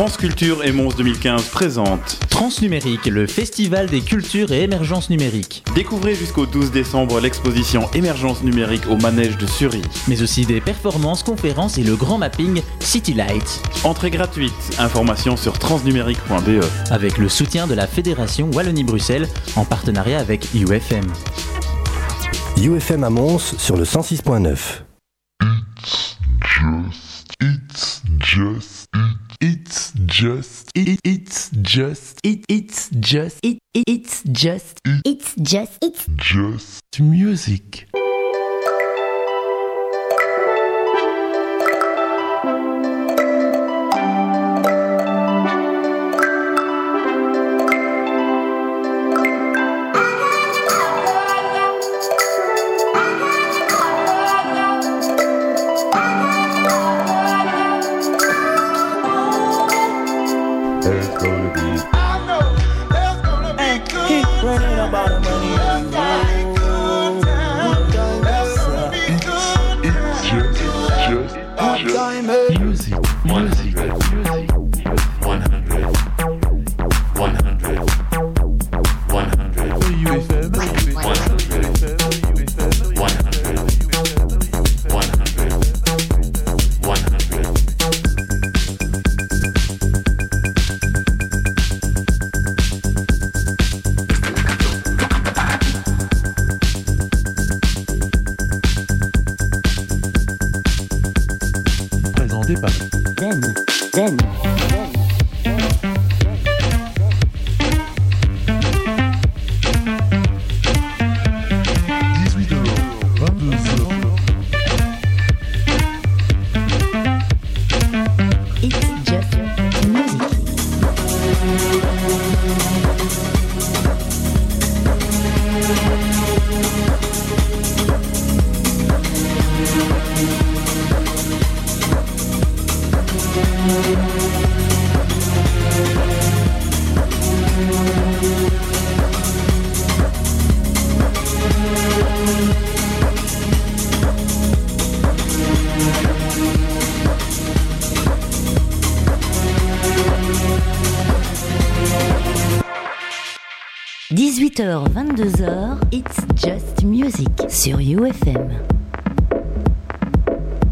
France Culture et Mons 2015 présente Transnumérique, le festival des cultures et émergences numériques. Découvrez jusqu'au 12 décembre l'exposition Émergence numérique au manège de Sury. Mais aussi des performances, conférences et le grand mapping City Light. Entrée gratuite, information sur transnumérique.be. Avec le soutien de la Fédération Wallonie-Bruxelles en partenariat avec UFM. UFM à Mons sur le 106.9. It's just, it's just, it, it's just, it, it's just, it, it, it's just, it's just, it's just music. Sur UFM.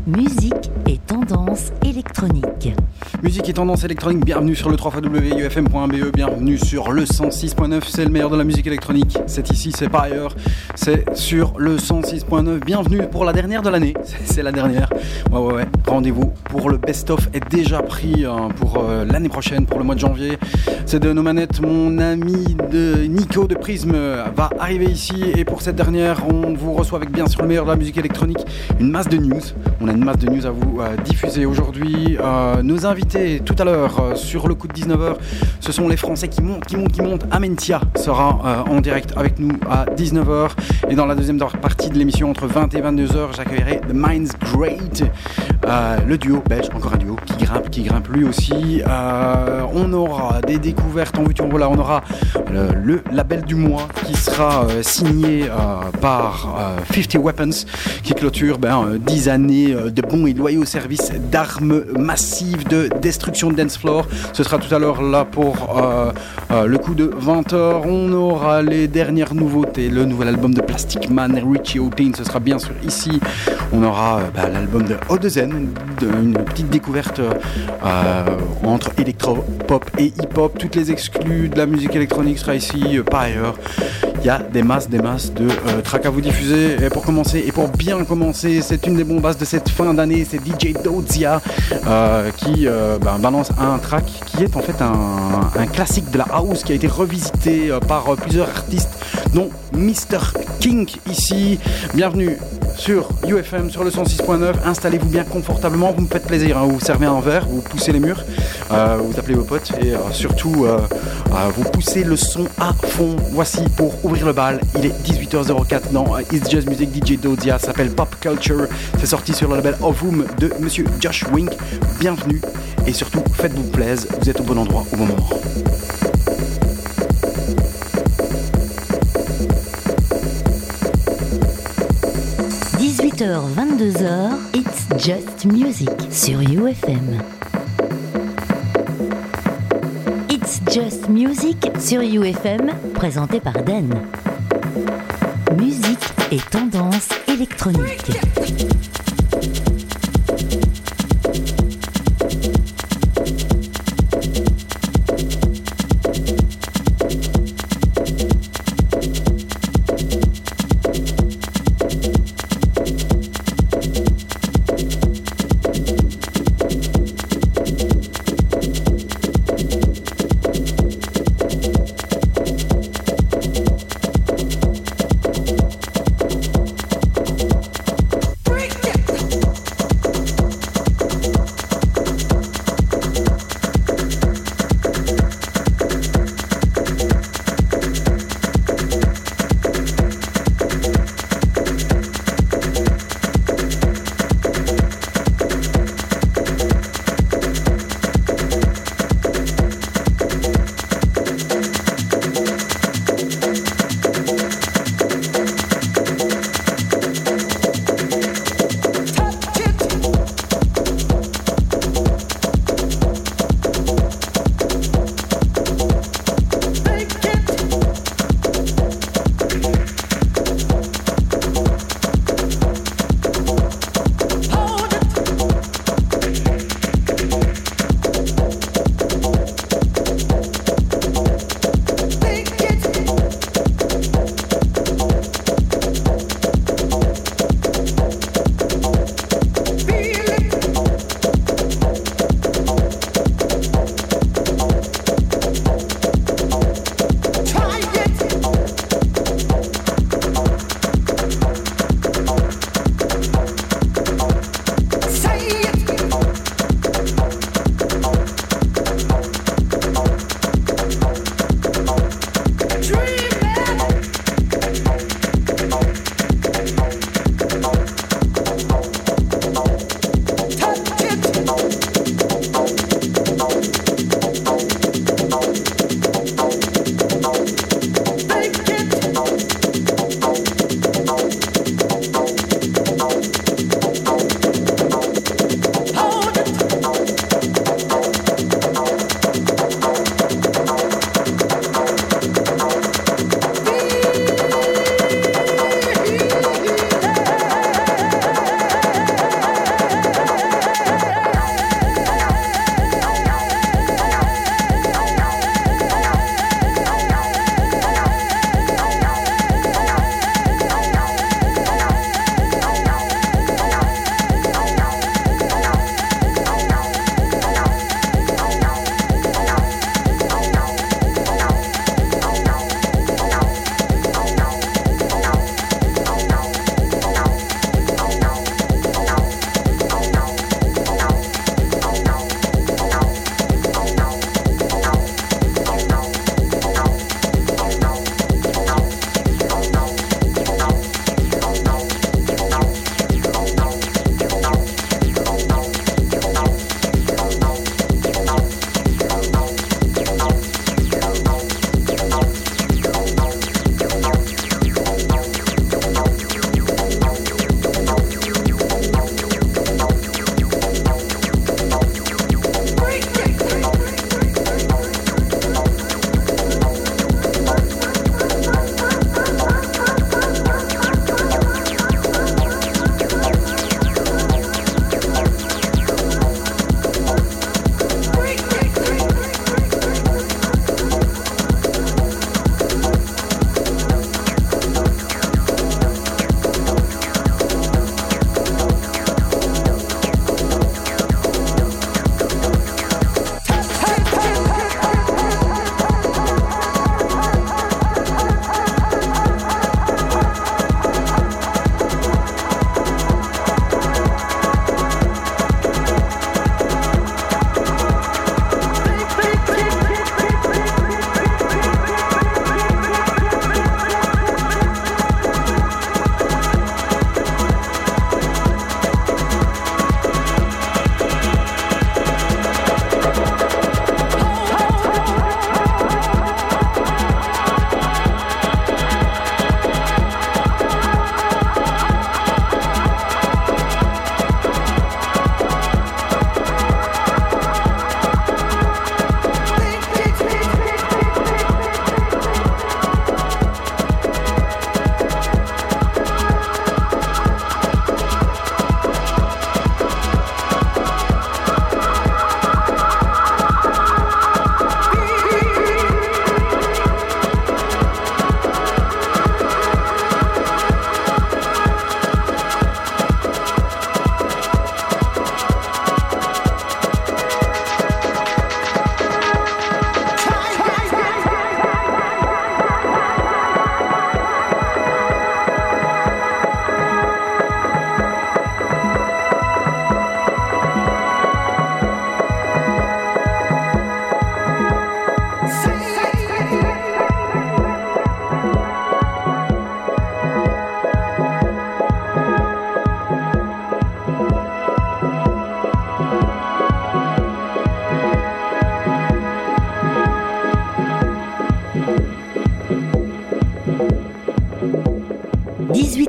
Musique et tendance électronique. Musique et tendance électronique, bienvenue sur le 3xwufm.be, bienvenue sur le 106.9, c'est le meilleur de la musique électronique. C'est ici, c'est pas ailleurs, c'est sur le 106.9. Bienvenue pour la dernière de l'année, c'est la dernière. Ouais, ouais, ouais. Rendez-vous pour le best-of est déjà pris hein, pour euh, l'année prochaine, pour le mois de janvier. C'est de nos manettes, mon ami de Nico de Prism euh, va arriver ici et pour cette dernière, on vous reçoit avec bien sûr le meilleur de la musique électronique, une masse de news. On a une masse de news à vous euh, diffuser aujourd'hui. Euh, nos invités tout à l'heure sur le coup de 19h, ce sont les Français qui montent, qui montent, qui montent. Amentia sera en direct avec nous à 19h. Et dans la deuxième partie de l'émission, entre 20 et 22h, j'accueillerai The Minds Great, euh, le duo belge, encore un duo qui grimpe, qui grimpe lui aussi. Euh, on aura des découvertes en vue, voilà, on aura le, label du mois qui sera euh, signé par euh, 50 Weapons clôture ben, euh, 10 années euh, de bons et loyaux services d'armes massives de destruction de dance floor. Ce sera tout à l'heure là pour euh, euh, le coup de 20h. On aura les dernières nouveautés, le nouvel album de Plastic Man, Richie O'Tain, ce sera bien sûr ici. On aura euh, ben, l'album de Odezen, de- une petite découverte euh, entre électro-pop et hip-hop. Toutes les exclus de la musique électronique sera ici, euh, pas ailleurs. Il y a des masses, des masses de euh, tracks à vous diffuser. Et pour commencer, et pour bien commencer, c'est une des bombasses de cette fin d'année, c'est DJ Dozia euh, qui euh, ben, balance un track qui est en fait un, un classique de la house qui a été revisité par plusieurs artistes, dont Mr. King ici. Bienvenue sur UFM sur le 106.9. Installez-vous bien confortablement, vous me faites plaisir. hein. Vous servez un verre, vous poussez les murs, euh, vous appelez vos potes et euh, surtout euh, vous poussez le son à fond. Voici pour ouvrir le bal. Il est 18h04 dans It's Just Music DJ Dodia. S'appelle Pop Culture. C'est sorti sur le label Of Whom de Monsieur Josh Wink. Bienvenue et surtout faites-vous plaisir. Vous êtes au bon endroit au bon moment. – Just Music sur UFM. It's Just Music sur UFM, présenté par Dan. Musique et tendance électronique.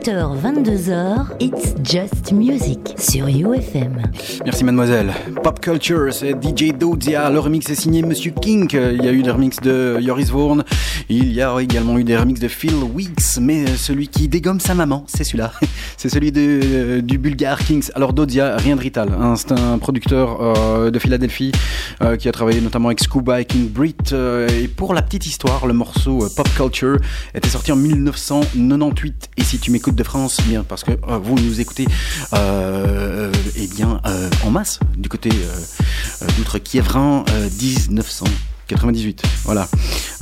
18h, 22h, It's Just Music sur UFM. Merci mademoiselle. Pop Culture, c'est DJ Dozia. Le remix est signé Monsieur King. Il y a eu des remixes de Joris Vaughan. Il y a également eu des remixes de Phil Weeks, mais euh, celui qui dégomme sa maman, c'est celui-là. c'est celui de, euh, du Bulgare Kings. Alors Dodia, rien de rital. Hein. C'est un producteur euh, de Philadelphie qui a travaillé notamment avec Scuba et King Brit. et pour la petite histoire, le morceau Pop Culture était sorti en 1998. Et si tu m'écoutes de France, eh bien parce que vous nous écoutez, eh bien en masse du côté d'outre-Kievrin, 1900. 98. Voilà.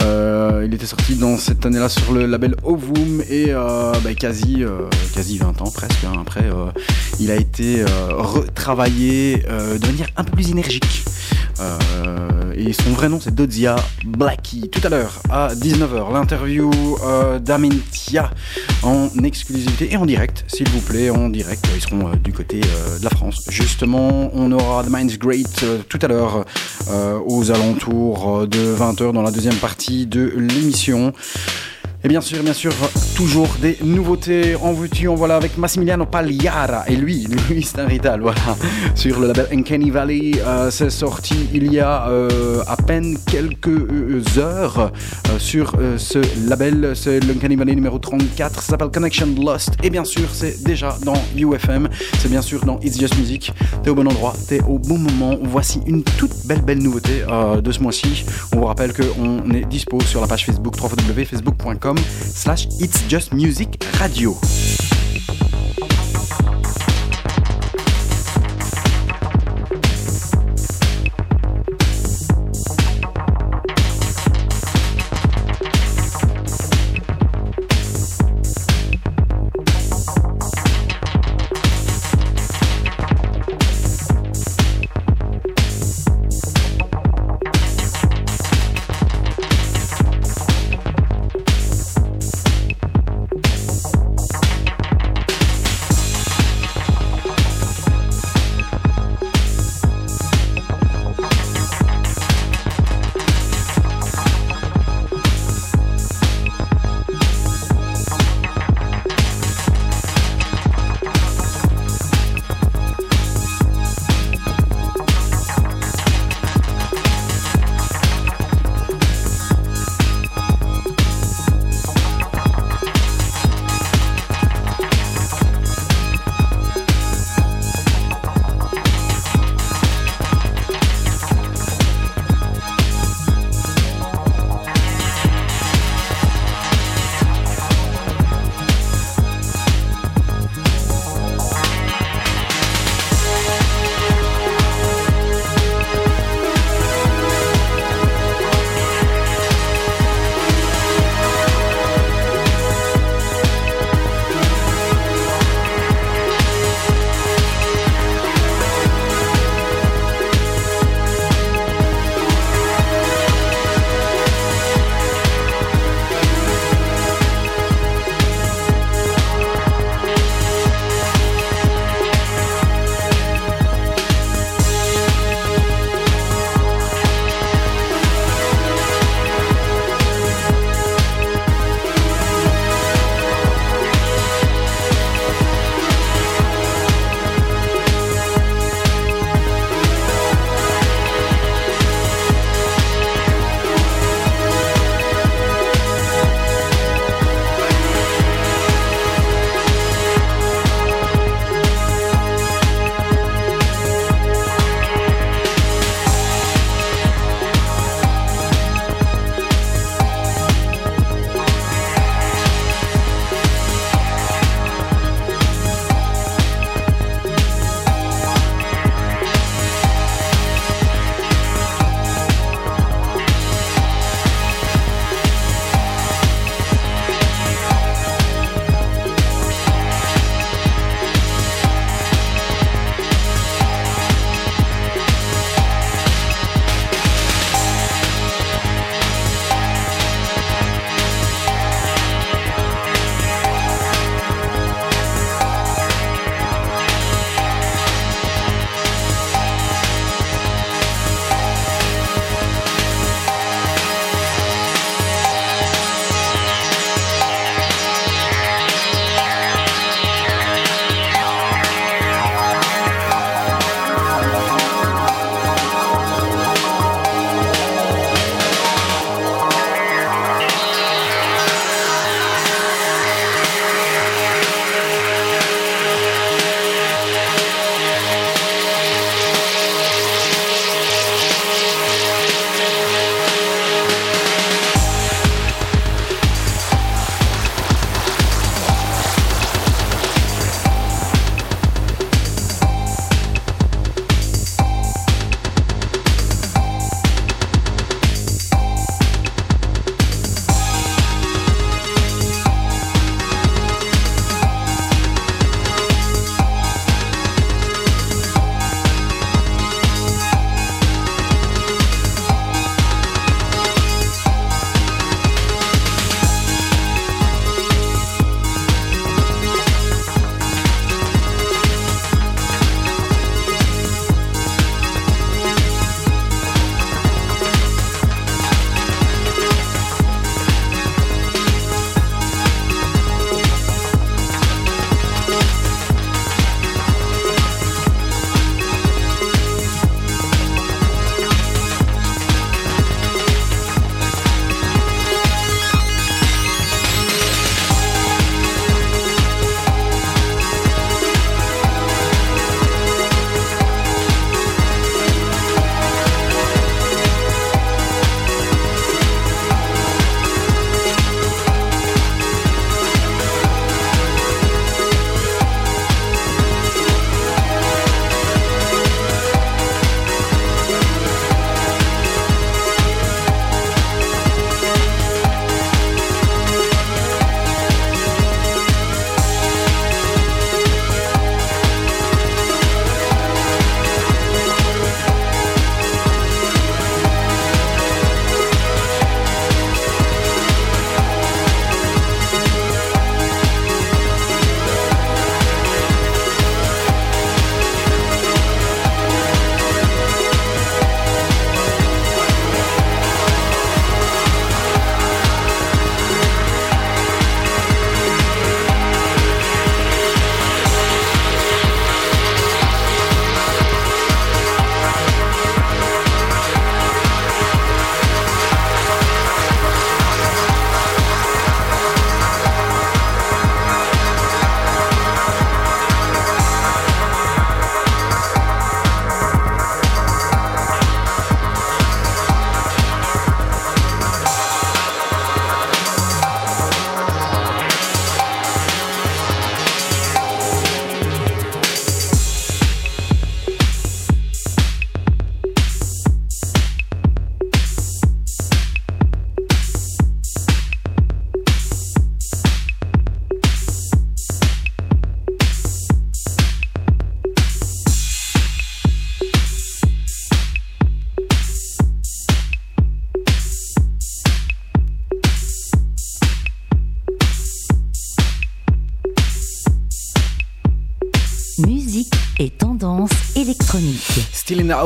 Euh, il était sorti dans cette année-là sur le label Ovum et euh, bah, quasi, euh, quasi 20 ans presque. Hein. Après, il a été retravaillé de manière un peu plus énergique. et son vrai nom c'est Dodzia Blackie. Tout à l'heure à 19h, l'interview d'Amentia en exclusivité et en direct, s'il vous plaît, en direct. Ils seront du côté de la France. Justement, on aura The Mind's Great tout à l'heure aux alentours de 20h dans la deuxième partie de l'émission. Et bien sûr, bien sûr, toujours des nouveautés en en voilà avec Massimiliano Pagliara. Et lui, lui c'est un rital, voilà. Sur le label Uncanny Valley, euh, c'est sorti il y a euh, à peine quelques heures euh, sur ce label. C'est l'Uncanny Valley numéro 34, ça s'appelle Connection Lost. Et bien sûr, c'est déjà dans UFM, c'est bien sûr dans It's Just Music. T'es au bon endroit, t'es au bon moment. Voici une toute belle, belle nouveauté de ce mois-ci. On vous rappelle qu'on est dispo sur la page Facebook www.facebook.com slash It's Just Music Radio.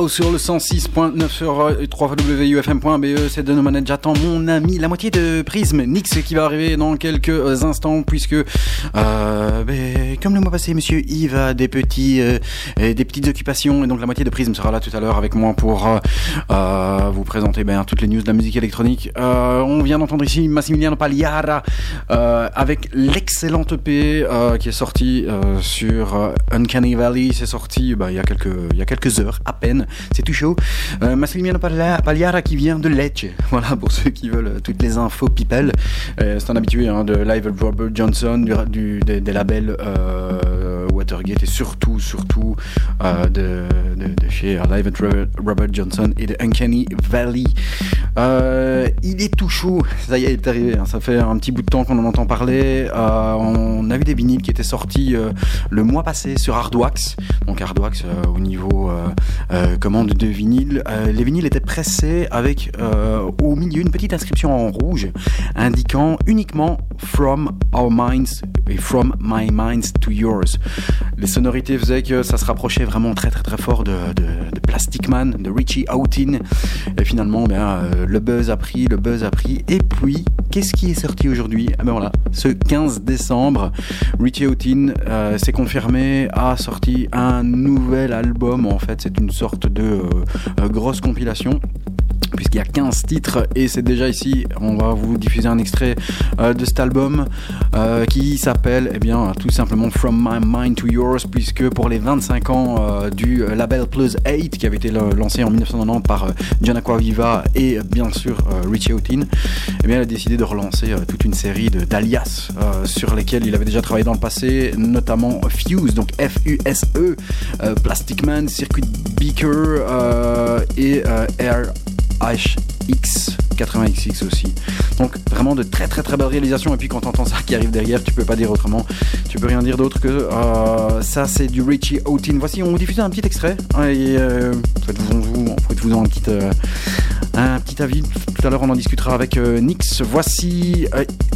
Sur le 106.9 sur euh, www.ufm.be. C'est de nos manettes. J'attends mon ami, la moitié de Prism, Nix, qui va arriver dans quelques instants, puisque, euh, ben, comme le mois passé, monsieur Yves a des petits, euh, des petites occupations, et donc la moitié de Prism sera là tout à l'heure avec moi pour euh, vous présenter ben, toutes les news de la musique électronique. On vient d'entendre ici Massimiliano Pagliara avec l'excellente EP qui est sorti euh, sur Uncanny Valley. C'est sorti bah, il, y a quelques, il y a quelques heures à peine. C'est tout chaud. Euh, Massimiliano Paglia- Pagliara qui vient de Lecce. Voilà pour ceux qui veulent euh, toutes les infos people. Euh, C'est un habitué hein, de Live Robert Johnson, du, des, labels euh, Watergate et surtout, surtout de, de, chez Live at Robert- Johnson et de Uncanny Valley. Il est tout chaud, ça y est, il est arrivé. hein. Ça fait un petit bout de temps qu'on en entend parler. On a vu des vinyles qui étaient sortis le mois passé sur Hardwax. Donc Hardwax au niveau commande de vinyle. Euh, les vinyles étaient pressés avec euh, au milieu une petite inscription en rouge indiquant uniquement From Our Minds et From My Minds to Yours. Les sonorités faisaient que ça se rapprochait vraiment très très très fort de, de, Plastic Man, de Richie Houghton. Et finalement, ben, euh, le buzz a pris, le buzz a pris. Et puis, qu'est-ce qui est sorti aujourd'hui? Ah ben voilà, ce 15 décembre, Richie Houghton s'est confirmé, a sorti un nouvel album. En fait, c'est une sorte de euh, euh, grosse compilation puisqu'il y a 15 titres et c'est déjà ici. On va vous diffuser un extrait euh, de cet album euh, qui s'appelle eh bien tout simplement From My Mind to Yours puisque pour les 25 ans euh, du label Plus 8 qui avait été lancé en 1990 par John Aquaviva et bien sûr Richie Houghton eh bien il a décidé de relancer toute une série d'alias sur lesquels il avait déjà travaillé dans le passé notamment Fuse donc F-U-S-E Plastic Man Circuit Beaker et Air HX 80XX aussi. Donc vraiment de très très très belles réalisations et puis quand t'entends ça qui arrive derrière, tu peux pas dire autrement. Tu peux rien dire d'autre que euh, ça c'est du Richie Houghton. Voici, on vous diffuse un petit extrait et euh, faites-vous faites-vous un petit euh, un petit avis. Tout à l'heure on en discutera avec euh, Nix. Voici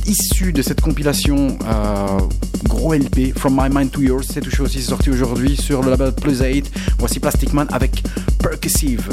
issu de cette compilation gros LP From My Mind to Yours. C'est touché aussi, sorti aujourd'hui sur le label Plus 8. Voici Plastic Man avec Percussive.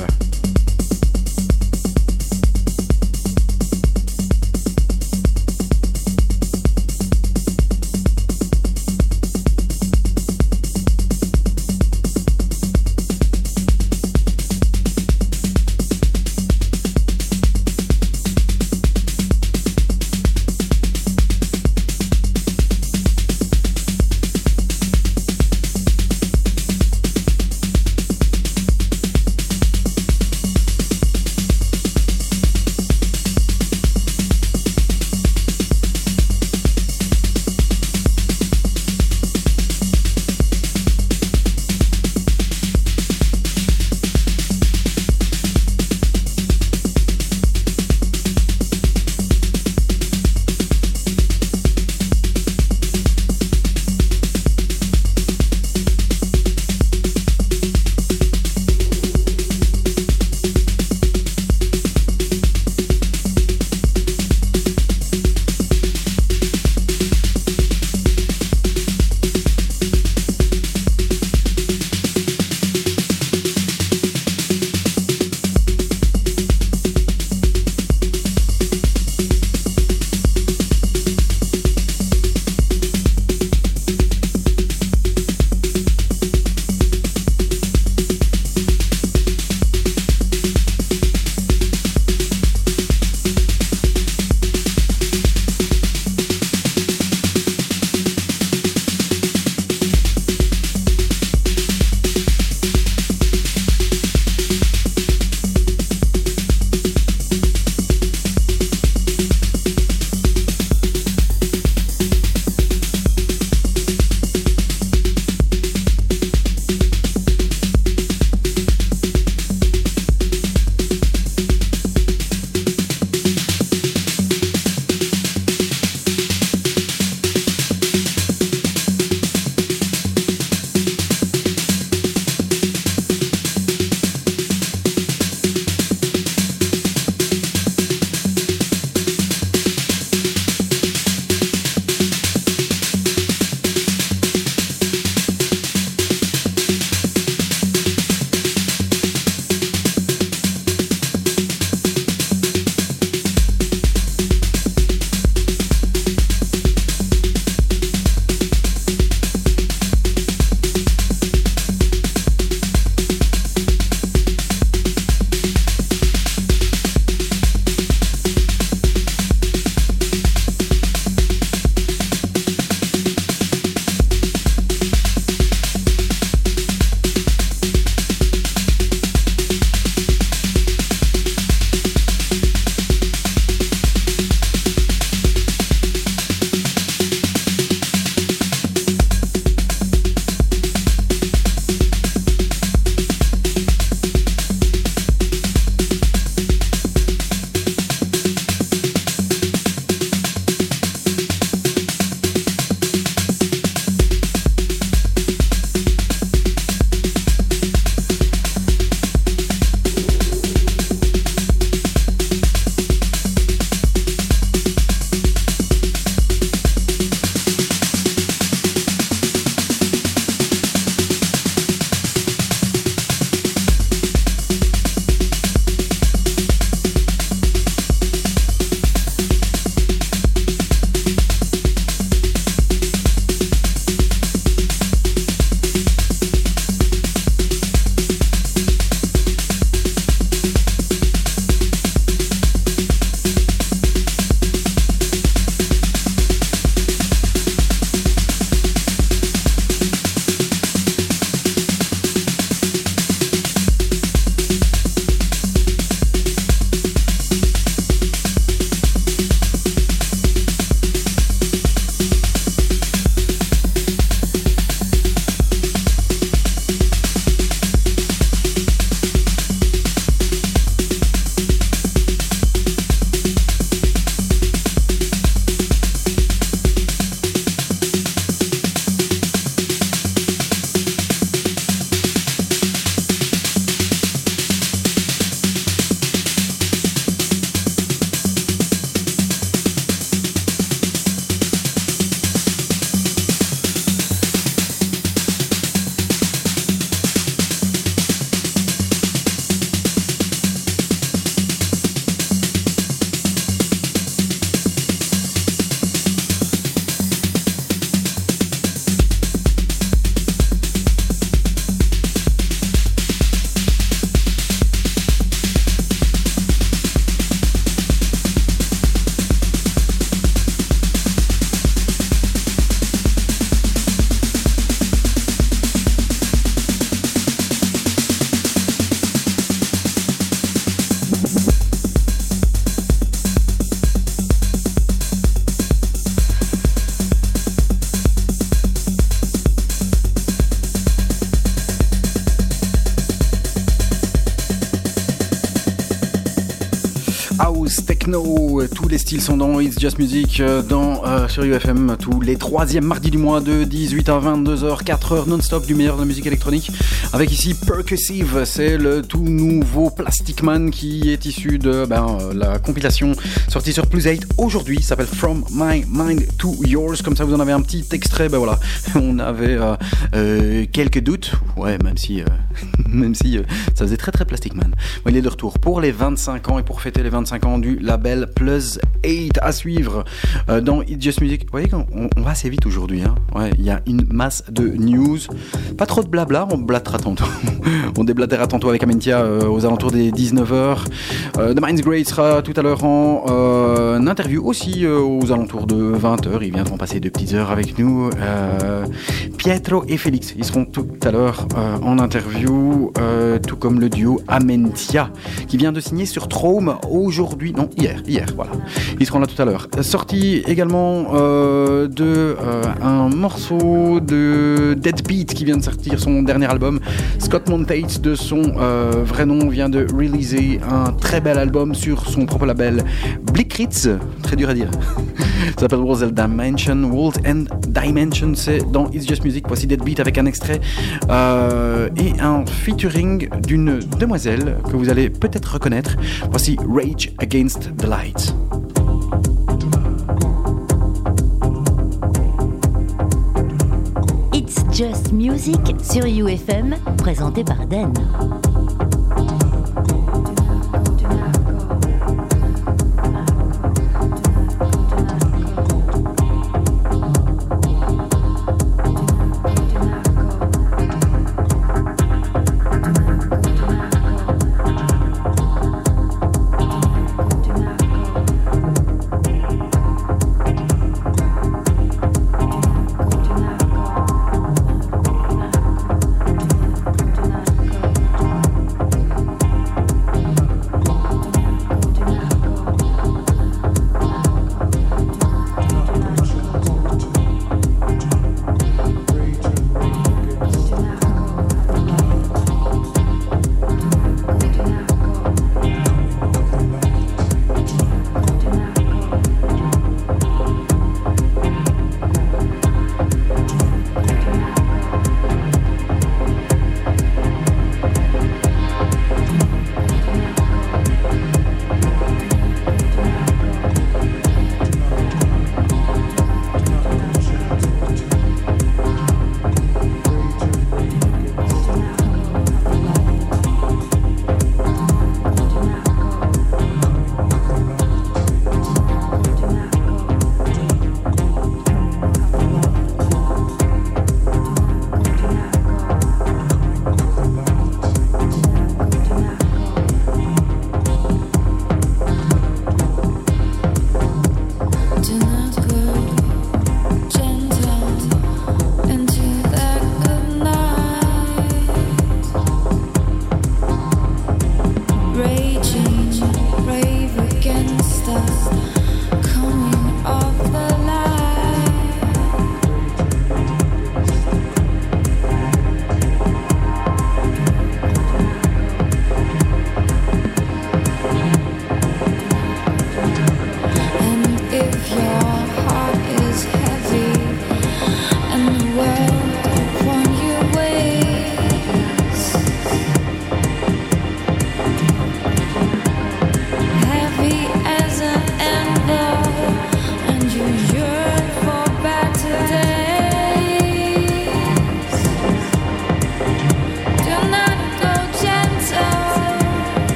Styles sont dans It's Just Music euh, dans, euh, sur UFM tous les troisièmes mardis du mois de 18 à 22h, 4 heures non-stop du meilleur de la musique électronique. Avec ici Percussive, c'est le tout nouveau Plastic Man qui est issu de ben, euh, la compilation sortie sur Plus 8 aujourd'hui, s'appelle From My Mind to Yours. Comme ça, vous en avez un petit extrait. Ben voilà, on avait quelques doutes, ouais, même si, même si euh, ça faisait très très Plastic Man. Il est de retour pour les 25 ans et pour fêter les 25 ans du label Plus 8 à suivre euh, dans It's Just Music. Vous voyez qu'on on va assez vite aujourd'hui. Hein ouais, il y a une masse de news. Pas trop de blabla, on blattera tantôt. on déblatera tantôt avec Amentia euh, aux alentours des 19h. Euh, The Mind's Great sera tout à l'heure en interview aussi aux alentours de 20h. Ils viendront passer deux petites heures avec nous. Euh, Pietro et Félix, ils seront tout à l'heure euh, en interview, euh, tout comme le duo Amentia qui vient de signer sur Trome aujourd'hui, non hier, hier, voilà. Ils seront là tout à l'heure. Sorti également euh, de euh, un morceau de Deadbeat qui vient de sortir son dernier album. Scott Montate de son euh, vrai nom vient de releaser un très bel album sur son propre label Blickritz, très dur à dire. Ça s'appelle and Dimension. World and Dimension, c'est dans It's Just Music. Voici Deadbeat avec un extrait euh, et un featuring d'une demoiselle que vous allez peut-être reconnaître. Voici Rage Against the Light. It's Just Music sur UFM, présenté par Dan.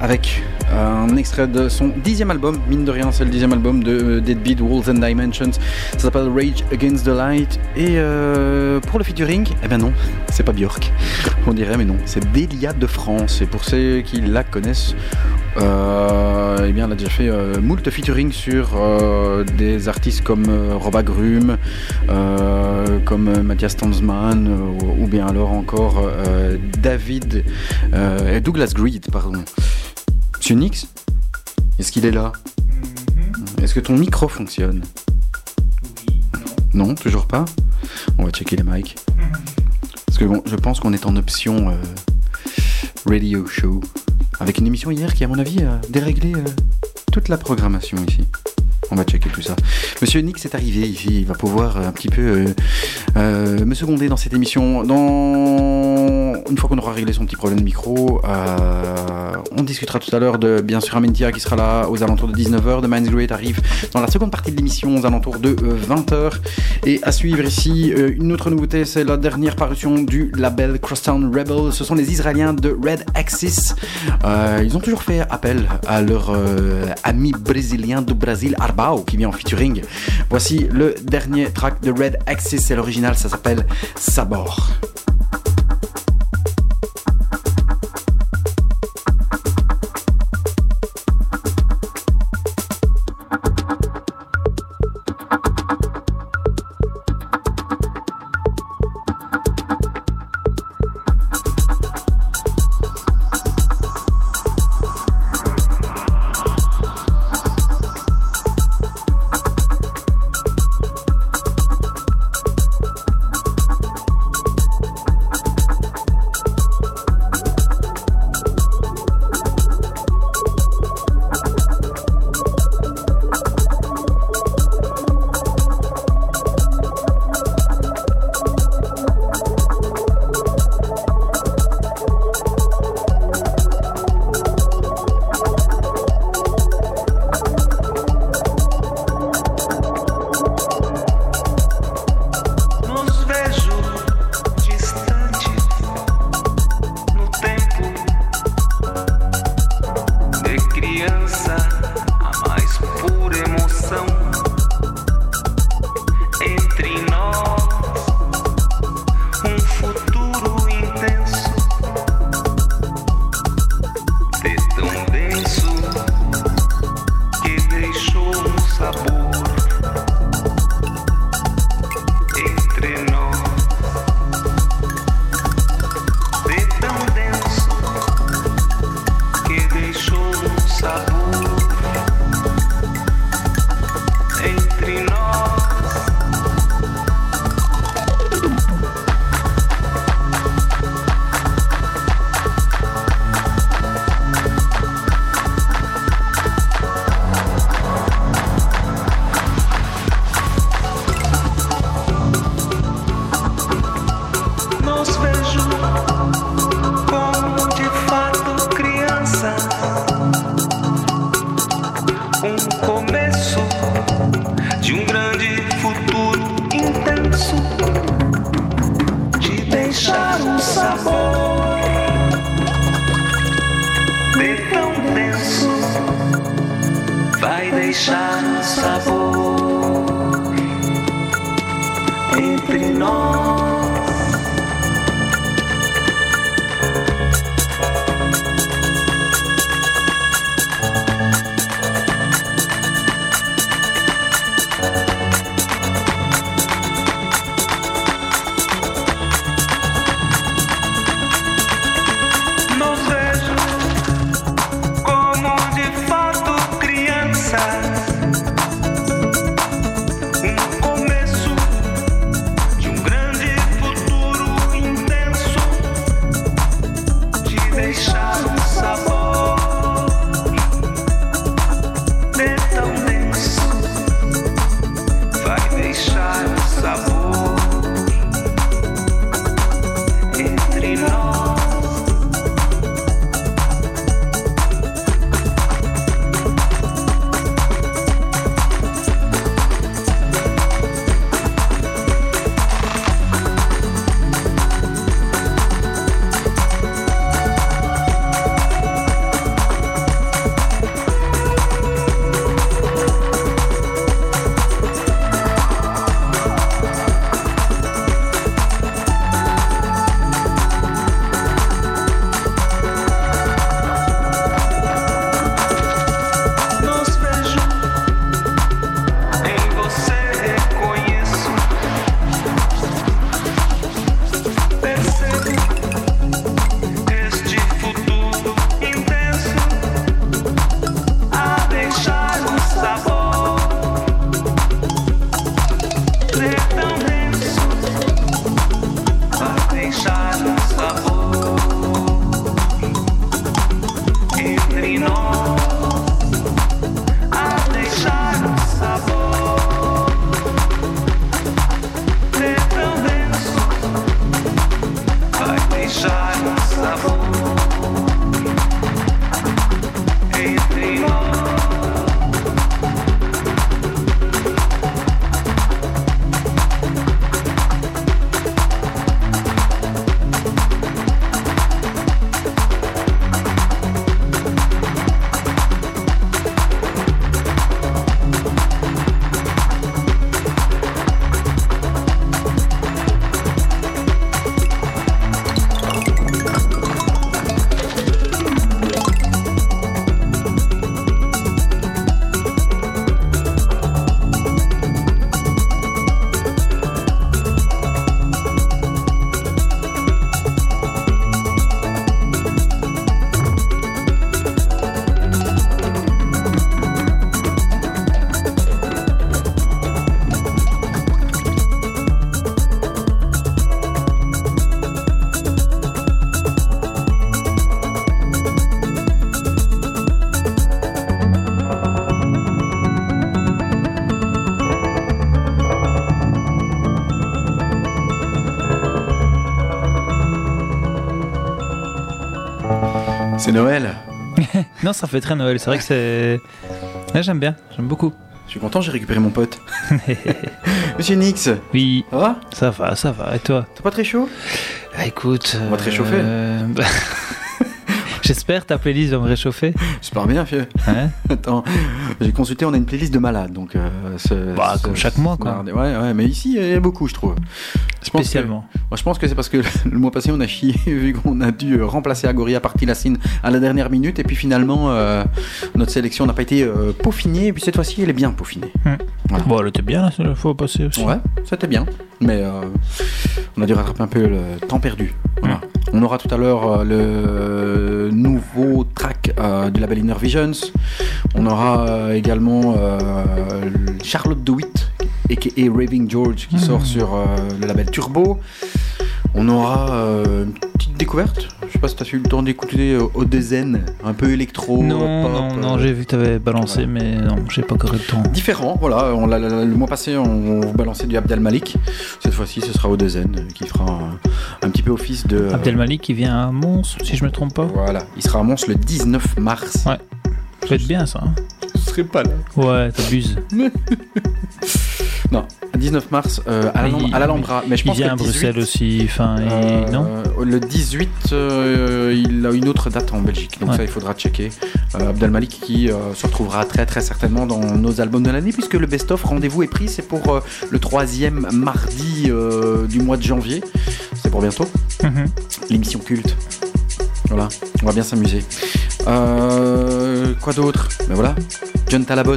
Avec un extrait de son dixième album, mine de rien c'est le dixième album de euh, Deadbeat Walls and Dimensions, ça s'appelle Rage Against the Light. Et euh, pour le featuring, eh ben non, c'est pas Björk, on dirait mais non, c'est Delia de France. Et pour ceux qui la connaissent, euh, eh bien elle a déjà fait euh, moult featuring sur euh, des artistes comme euh, Roba Grum, comme Mathias Tanzman ou, ou bien alors encore David et Douglas Greed, pardon. Monsieur Nix, est-ce qu'il est là? Est-ce que ton micro fonctionne? Non. toujours pas? On va checker les mics. Parce que bon, je pense qu'on est en option radio show. Avec une émission hier qui, à mon avis, a déréglé euh, toute la programmation ici. On va checker tout ça. Monsieur Nix est arrivé ici, il va pouvoir euh, un petit peu euh, me seconder dans cette émission. Dans... Une fois qu'on aura réglé son petit problème de micro, on discutera tout à l'heure de, bien sûr, Amintia qui sera là aux alentours de 19h. De Mind's Great arrive dans la seconde partie de l'émission aux alentours de 20h. Et à suivre ici, euh, une autre nouveauté, c'est la dernière parution du label Crosstown Rebel. Ce sont les Israéliens de Red Axis. Euh, ils ont toujours fait appel à leur euh, ami brésilien du Brésil, Arbao, qui vient en featuring. Voici le dernier track de Red Axis, c'est l'original, ça s'appelle. Sabor C'est Noël. Non, ça fait très Noël. C'est vrai que c'est. Ouais, j'aime bien. J'aime beaucoup. Je suis content, j'ai récupéré mon pote. Monsieur Nix, Oui, ça va? Ça va, ça va. Et toi? T'as pas très chaud? Ah, Écoute. On va te réchauffer. euh, bah, J'espère ta playlist va me réchauffer. J'espère bien, vieux. Hein? Attends, j'ai consulté, on a une playlist de malades, donc. euh, ce- Bah, ce- comme chaque mois, quoi. Ouais, ouais, mais ici, il y a beaucoup, je trouve. Je Spécialement. Moi, je pense que c'est parce que le mois passé, on a chié, vu qu'on a dû remplacer Agoria par Tilassine à la dernière minute, et puis finalement, euh, notre sélection n'a pas été euh, peaufinée, et puis cette fois-ci, elle est bien peaufinée. Bon, elle était bien la seule fois passée aussi. Ouais, c'était bien, mais euh, on a dû rattraper un peu le temps perdu. Voilà. On aura tout à l'heure euh, le nouveau track euh, du label Inner Visions. On aura euh, également euh, Charlotte DeWitt, a.k.a. Raving George, qui Mhm. sort sur euh, le label Turbo. On aura euh, une petite découverte. Je sais pas si tu as eu le temps d'écouter euh, Odezen, un peu électro, Non, pop. non, euh, non, j'ai vu que t'avais balancé, mais non, j'ai pas encore eu le temps. différent. Voilà, on l'a- l'a- le mois passé, on vous balançait du Abdel Malik. Cette fois-ci, ce sera Odezen qui fera un, un petit peu office de. euh, Abdel Malik qui vient à Mons, si je me trompe pas. Voilà, il sera à Mons le 19 mars. Ouais. Ça va être bien ça. hein. Je serai pas là. Ouais, t'abuses. Non, 19 mars euh, à Il- l'Alam- à l'Alhambra. Mais je Il pense vient que à le 18, Bruxelles aussi. Enfin, il- euh, non Le 18, euh, il a une autre date en Belgique, donc Ouais. ça il faudra checker. Euh, Abdel Malik qui se retrouvera très très certainement dans nos albums de l'année, puisque le best-of rendez-vous est pris, c'est pour le troisième mardi du mois de janvier. C'est pour bientôt. Mhm. l'émission culte. Voilà, on va bien s'amuser. Euh, quoi d'autre? Ben voilà, John Talabot.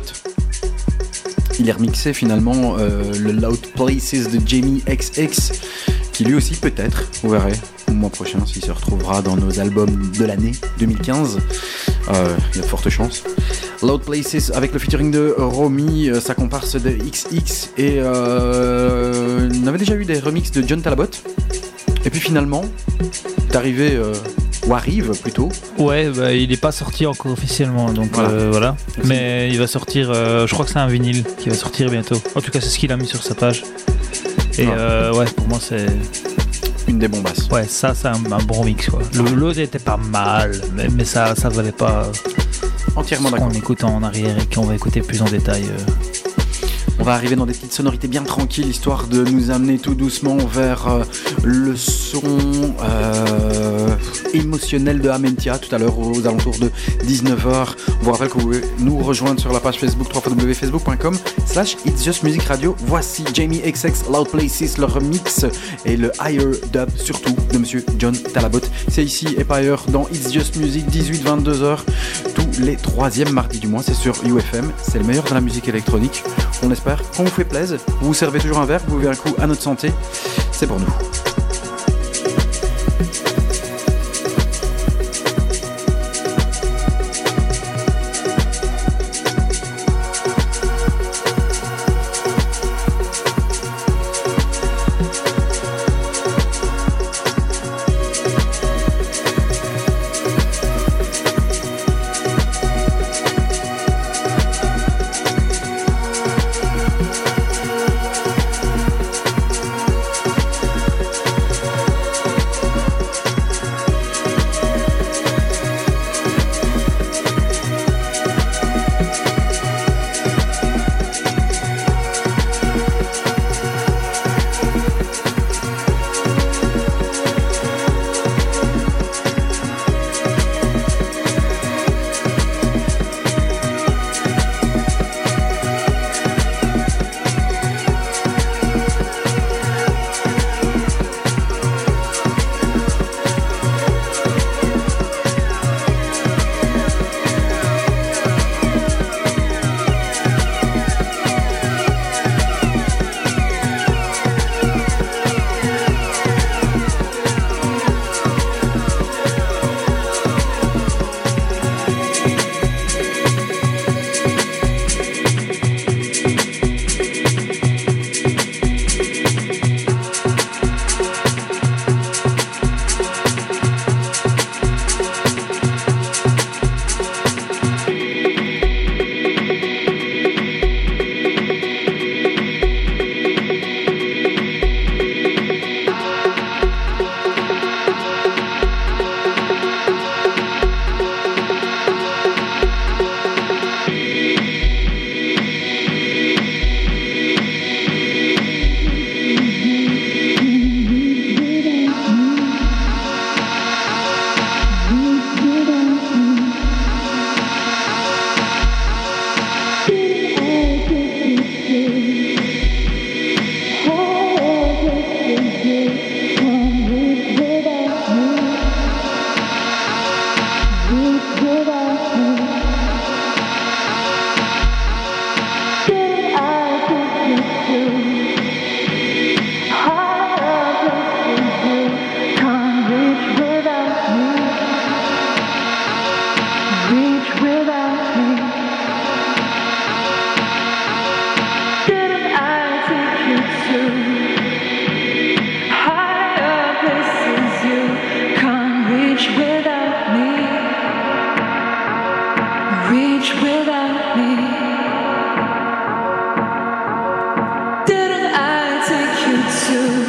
Il est remixé finalement euh, le Loud Places de Jamie XX, qui lui aussi peut-être, vous verrez, au mois prochain, s'il se retrouvera dans nos albums de l'année 2015. Euh, Il y a de fortes chances. Loud Places avec le featuring de Romy, euh, sa comparse de XX, et on avait déjà eu des remixes de John Talabot. Et puis finalement, est arrivé, ou arrive plutôt, Ouais, bah, il est pas sorti encore officiellement, donc Voilà. Merci. Mais il va sortir, euh, je crois que c'est un vinyle qui va sortir bientôt. En tout cas, c'est ce qu'il a mis sur sa page. Et Ouais. euh, ouais, pour moi, c'est. une des bombasses. Ouais, ça, c'est un, un bon mix, quoi. Le- L'autre était pas mal, mais, mais ça, ça valait pas Entièrement d'accord. qu'on écoute en arrière et qu'on va écouter plus en détail. euh. On va arriver dans des petites sonorités bien tranquilles, histoire de nous amener tout doucement vers euh, le son euh, émotionnel de Amentia tout à l'heure aux alentours de 19h. On vous rappelle que vous pouvez nous rejoindre sur la page Facebook www.facebook.com slash It's Just Music Radio. Voici Jamie XX Loud Places, le remix et le higher dub surtout de Monsieur John Talabot. C'est ici et pas ailleurs dans It's Just Music 18-22h tous les troisièmes mardis du mois. C'est sur UFM, c'est le meilleur de la musique électronique. On espère qu'on vous fait plaisir. Vous vous servez toujours un verre, vous buvez un coup à notre santé. C'est pour nous. To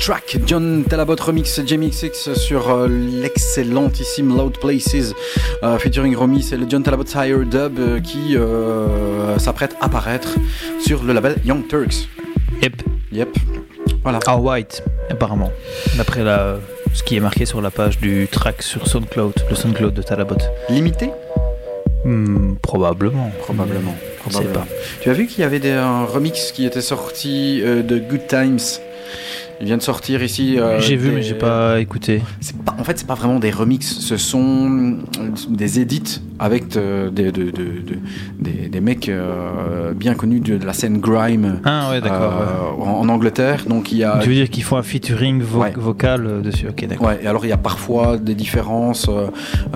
Track, John Talabot remix JMXX sur euh, l'excellentissime Loud Places euh, featuring Romy, c'est le John Talabot Higher Dub euh, qui euh, s'apprête à apparaître sur le label Young Turks. Yep. Yep. Voilà. En white, apparemment. D'après la, ce qui est marqué sur la page du track sur SoundCloud, le SoundCloud de Talabot. Limité? Hmm, probablement. Probablement. Je sais pas. Tu as vu qu'il y avait des, un remix qui était sorti euh, de Good Times? Il vient de sortir ici. euh, J'ai vu, des- mais j'ai pas écouté. C'est pas, en fait, c'est pas vraiment des remixes, ce sont euh, des edits avec de- de- de- de- de- des, des mecs euh, bien connus de la scène grime Ah ouais, euh, en, en Angleterre. Donc il y a. Tu veux dire qu'ils font un featuring vo- Ouais. vocal euh, dessus? Ok, d'accord. Ouais, et alors il y a parfois des différences euh,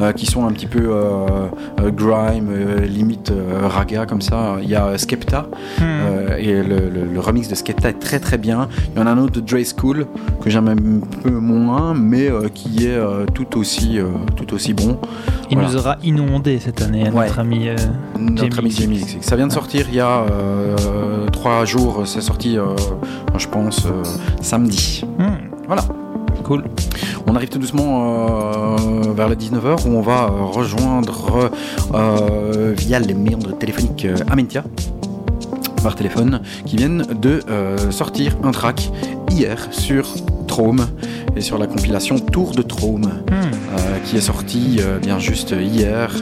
euh, qui sont un petit peu euh, euh, grime, euh, limite euh, raga comme ça. Il y a Skepta Hmm. euh, et le, le- le remix de Skepta est très très bien. Il y en a un autre de Dre School que j'aime un peu moins, mais euh, qui est euh, tout aussi euh, tout aussi bon. Il Voilà. nous aura inondé cette année, Ouais. notre ami. euh, Notre Jamie. Ça vient de sortir il y a euh, trois jours. C'est sorti, euh, je pense, euh, samedi. hmm, Voilà. Cool. On arrive tout doucement euh, vers les 19h où on va rejoindre euh, via les méandres téléphoniques Amentia par téléphone qui viennent de euh, sortir un track hier sur Trome et sur la compilation Tour de Trome Hmm. euh, qui est sorti euh, bien juste hier,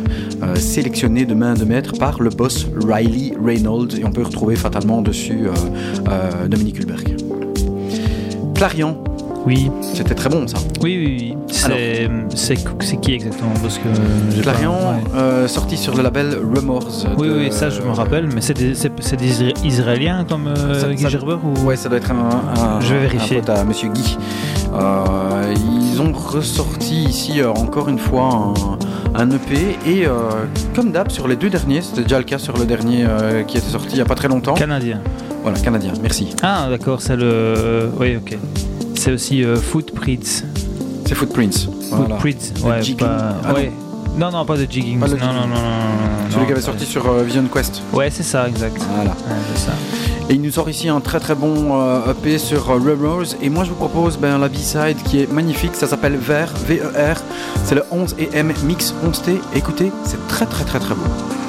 euh, sélectionné de main de maître par le boss Riley Reynolds et on peut retrouver fatalement dessus euh, euh, Dominique Hulberg. Clarion, Oui, c'était très bon ça. oui, oui. oui. C'est qui exactement Parce que j'ai pas- Clarion, ouais. euh, sorti sur le label Remorse. Oui, de- oui, ça je me rappelle, mais c'est des, des Isra- Israéliens comme euh, Ça- Guy ça- Gerber ou... Ouais, ça doit être un, un- Je vais un vérifier. pote à Monsieur Guy. Euh, ils ont ressorti ici encore une fois un, un EP et comme d'hab sur les deux derniers, c'était déjà le cas sur le dernier qui était sorti il y a pas très longtemps. Canadien. Voilà, canadien. Merci. Ah, d'accord, c'est le. Oui, ok. C'est aussi euh, Footprints. C'est Footprints. Voilà. Footprints, ouais. Pas... Ah non. ouais. Non, non, pas de jigging. Pas non, non, non, non, non, non, Celui qui avait sorti sur euh, Vision Quest. Ouais, c'est ça, exact. Voilà. Ouais, c'est ça. Et il nous sort ici un très très bon euh, EP sur euh, Remorse. Et moi je vous propose ben, la B-side qui est magnifique. Ça s'appelle Ver, V-E-R. C'est le 11 et M Mix 11T. Écoutez, c'est très très très très beau.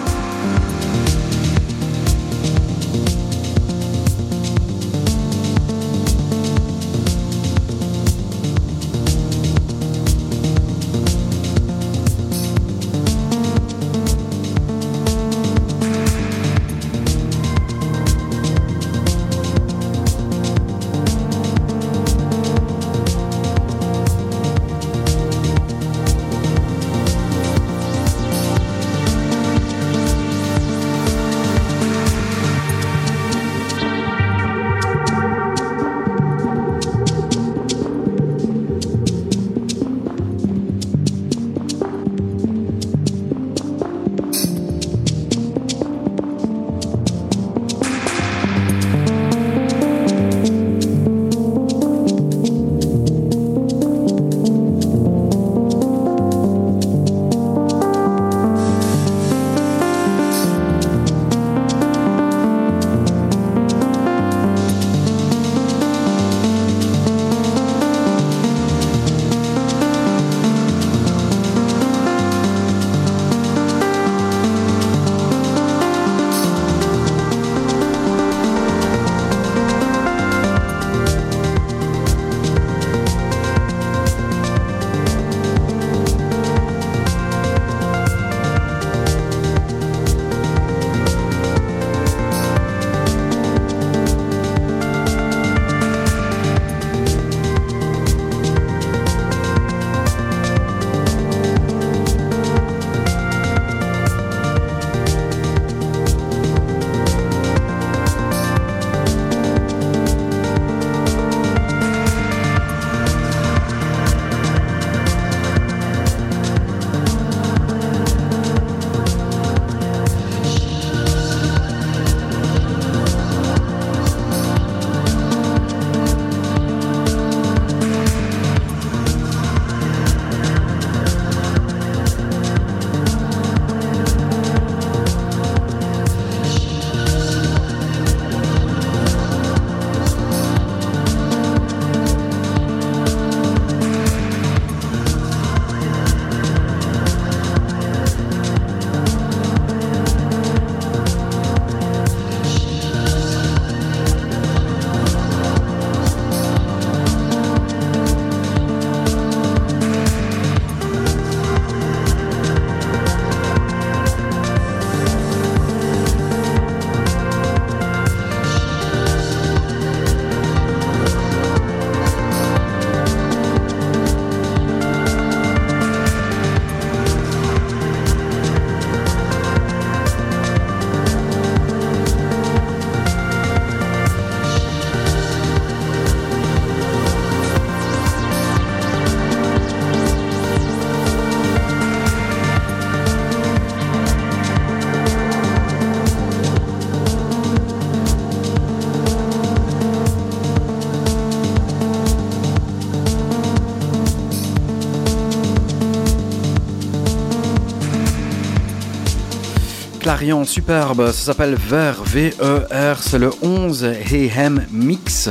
Superbe, ça s'appelle Ver, V-E-R, c'est le 11 Heyhem Mix.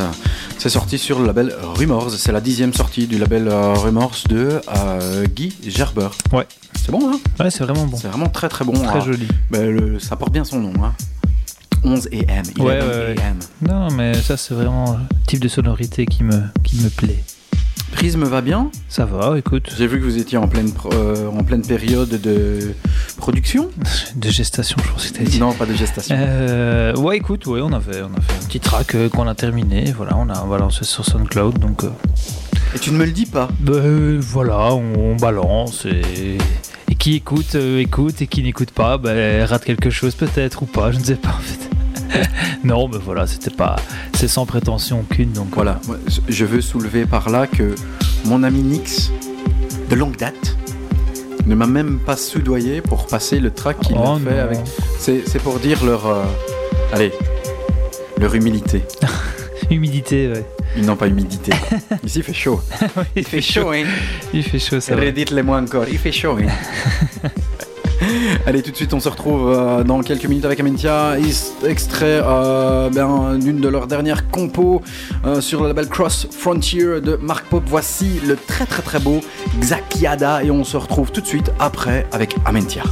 C'est sorti sur le label Rumors, c'est la dixième sortie du label euh, Rumors de euh, Guy Gerber. Ouais. C'est bon, hein? Ouais, c'est vraiment bon. C'est vraiment très très bon. Très hein. joli. Ben, le- ça porte bien son nom, hein 11 AM, il Ouais, ouais, ouais. AM. Non, mais ça, c'est vraiment le type de sonorité qui me, qui me plaît. Prisme va bien? Ça va, écoute. J'ai vu que vous étiez en pleine, euh, en pleine période de production De gestation, je pensais que t'allais dire. Non, pas de gestation. Euh, ouais, écoute, ouais, on avait, on a fait un petit track euh, qu'on a terminé. Voilà, on a balancé sur SoundCloud. Donc, euh, Et tu ne me le dis pas bah, euh, voilà, on, on balance. Et, et qui écoute, écoute. Et qui n'écoute pas, bah, rate quelque chose peut-être ou pas. Je ne sais pas en fait. non, mais voilà, c'était pas. C'est sans prétention aucune. Donc, Voilà, je veux soulever par là que mon ami Nix, de longue date, ne m'a même pas soudoyé pour passer le track qu'il Oh a fait non. avec. C'est c'est pour dire leur. euh, Allez, leur humilité. Humidité, ouais. Ils n'ont pas humidité. Ici, il fait chaud. il fait chaud. hein Il fait chaud, ça. Redites-les-moi encore, il fait chaud. hein. Allez, tout de suite, on se retrouve euh, dans quelques minutes avec Amentia. Extrait euh, ben, d'une de leurs dernières compos euh, sur le label Cross Frontier de Mark Pop. Voici le très très très beau Xakiada et on se retrouve tout de suite après avec Amentia.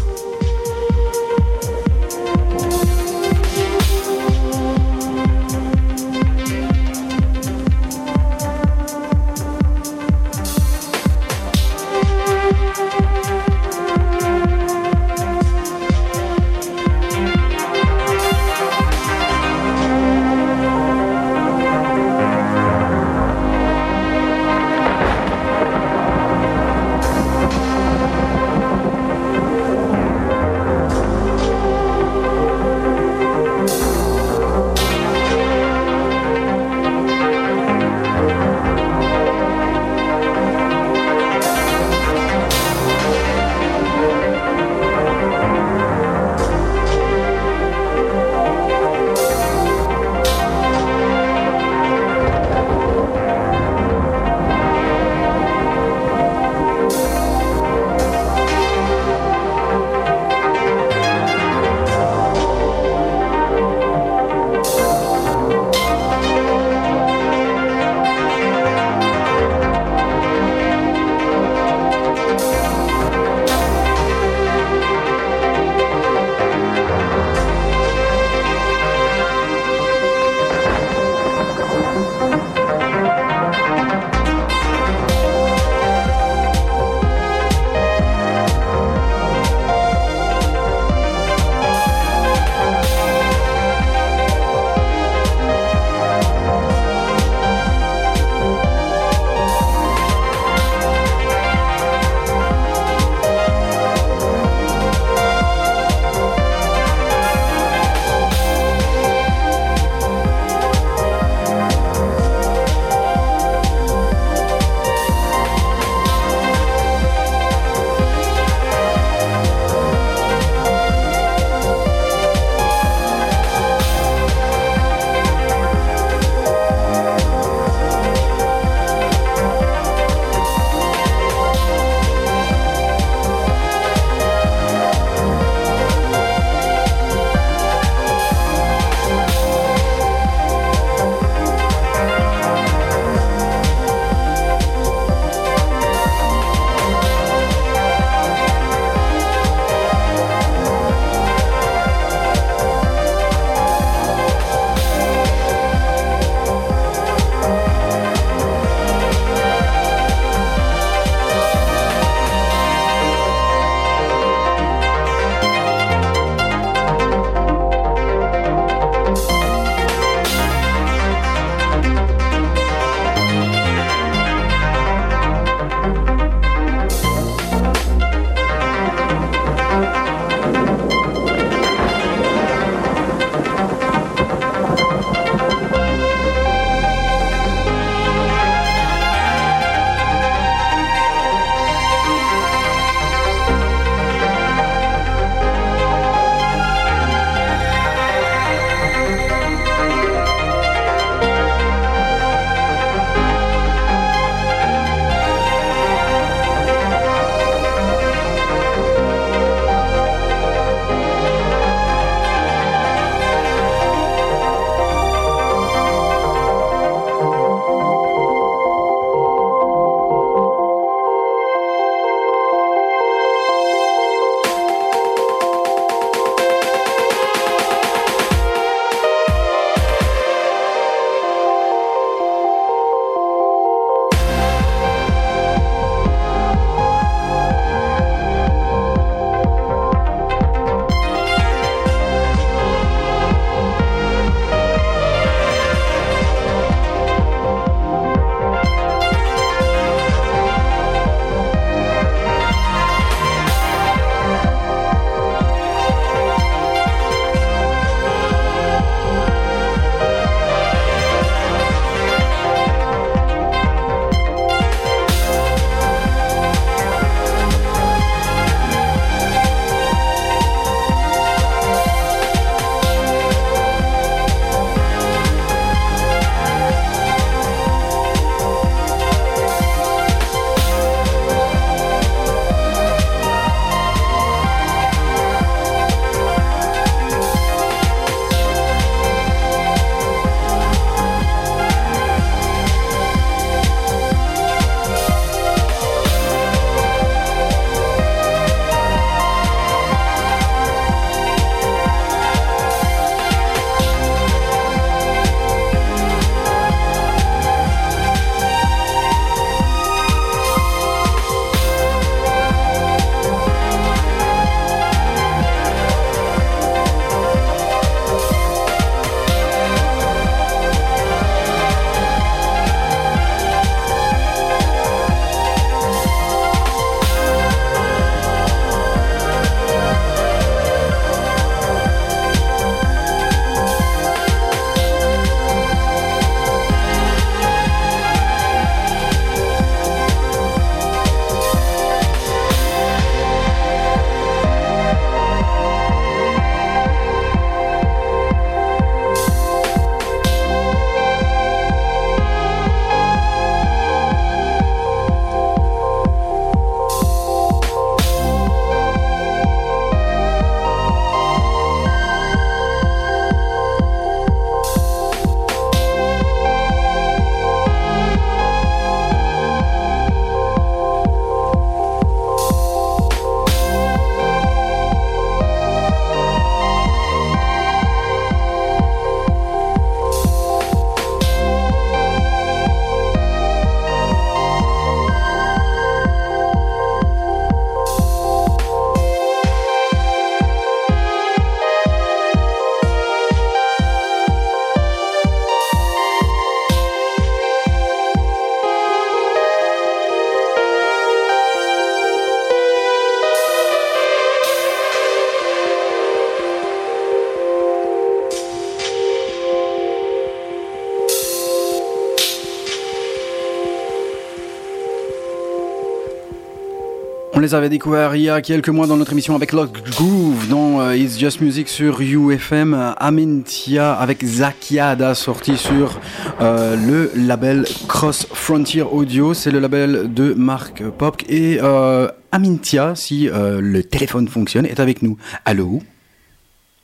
Les avait découverts il y a quelques mois dans notre émission avec Lock Groove dans euh, It's Just Music sur UFM. Amintia avec Zakiada sorti sur euh, le label Cross Frontier Audio. C'est le label de Marc Pop. Et euh, Amintia, si euh, le téléphone fonctionne, est avec nous. Allô?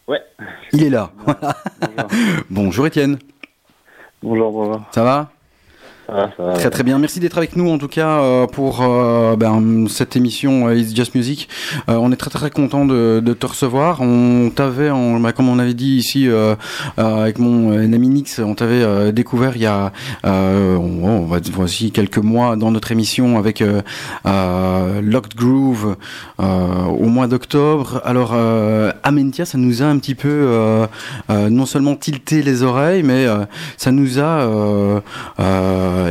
Ouais. Il est là. Bonjour. Bonjour Étienne. Bonjour, bonjour. Ça va? Très très bien, merci d'être avec nous en tout cas euh, pour euh, ben, cette émission euh, It's Just Music. On est très très content de, te recevoir. On t'avait, en- bah, comme on avait dit ici avec mon ami Nix, on t'avait découvert il y a on, va voici quelques mois dans notre émission avec Locked Groove au mois d'octobre. Alors Amentia, ça nous a un petit peu non seulement tilté les oreilles, mais ça nous a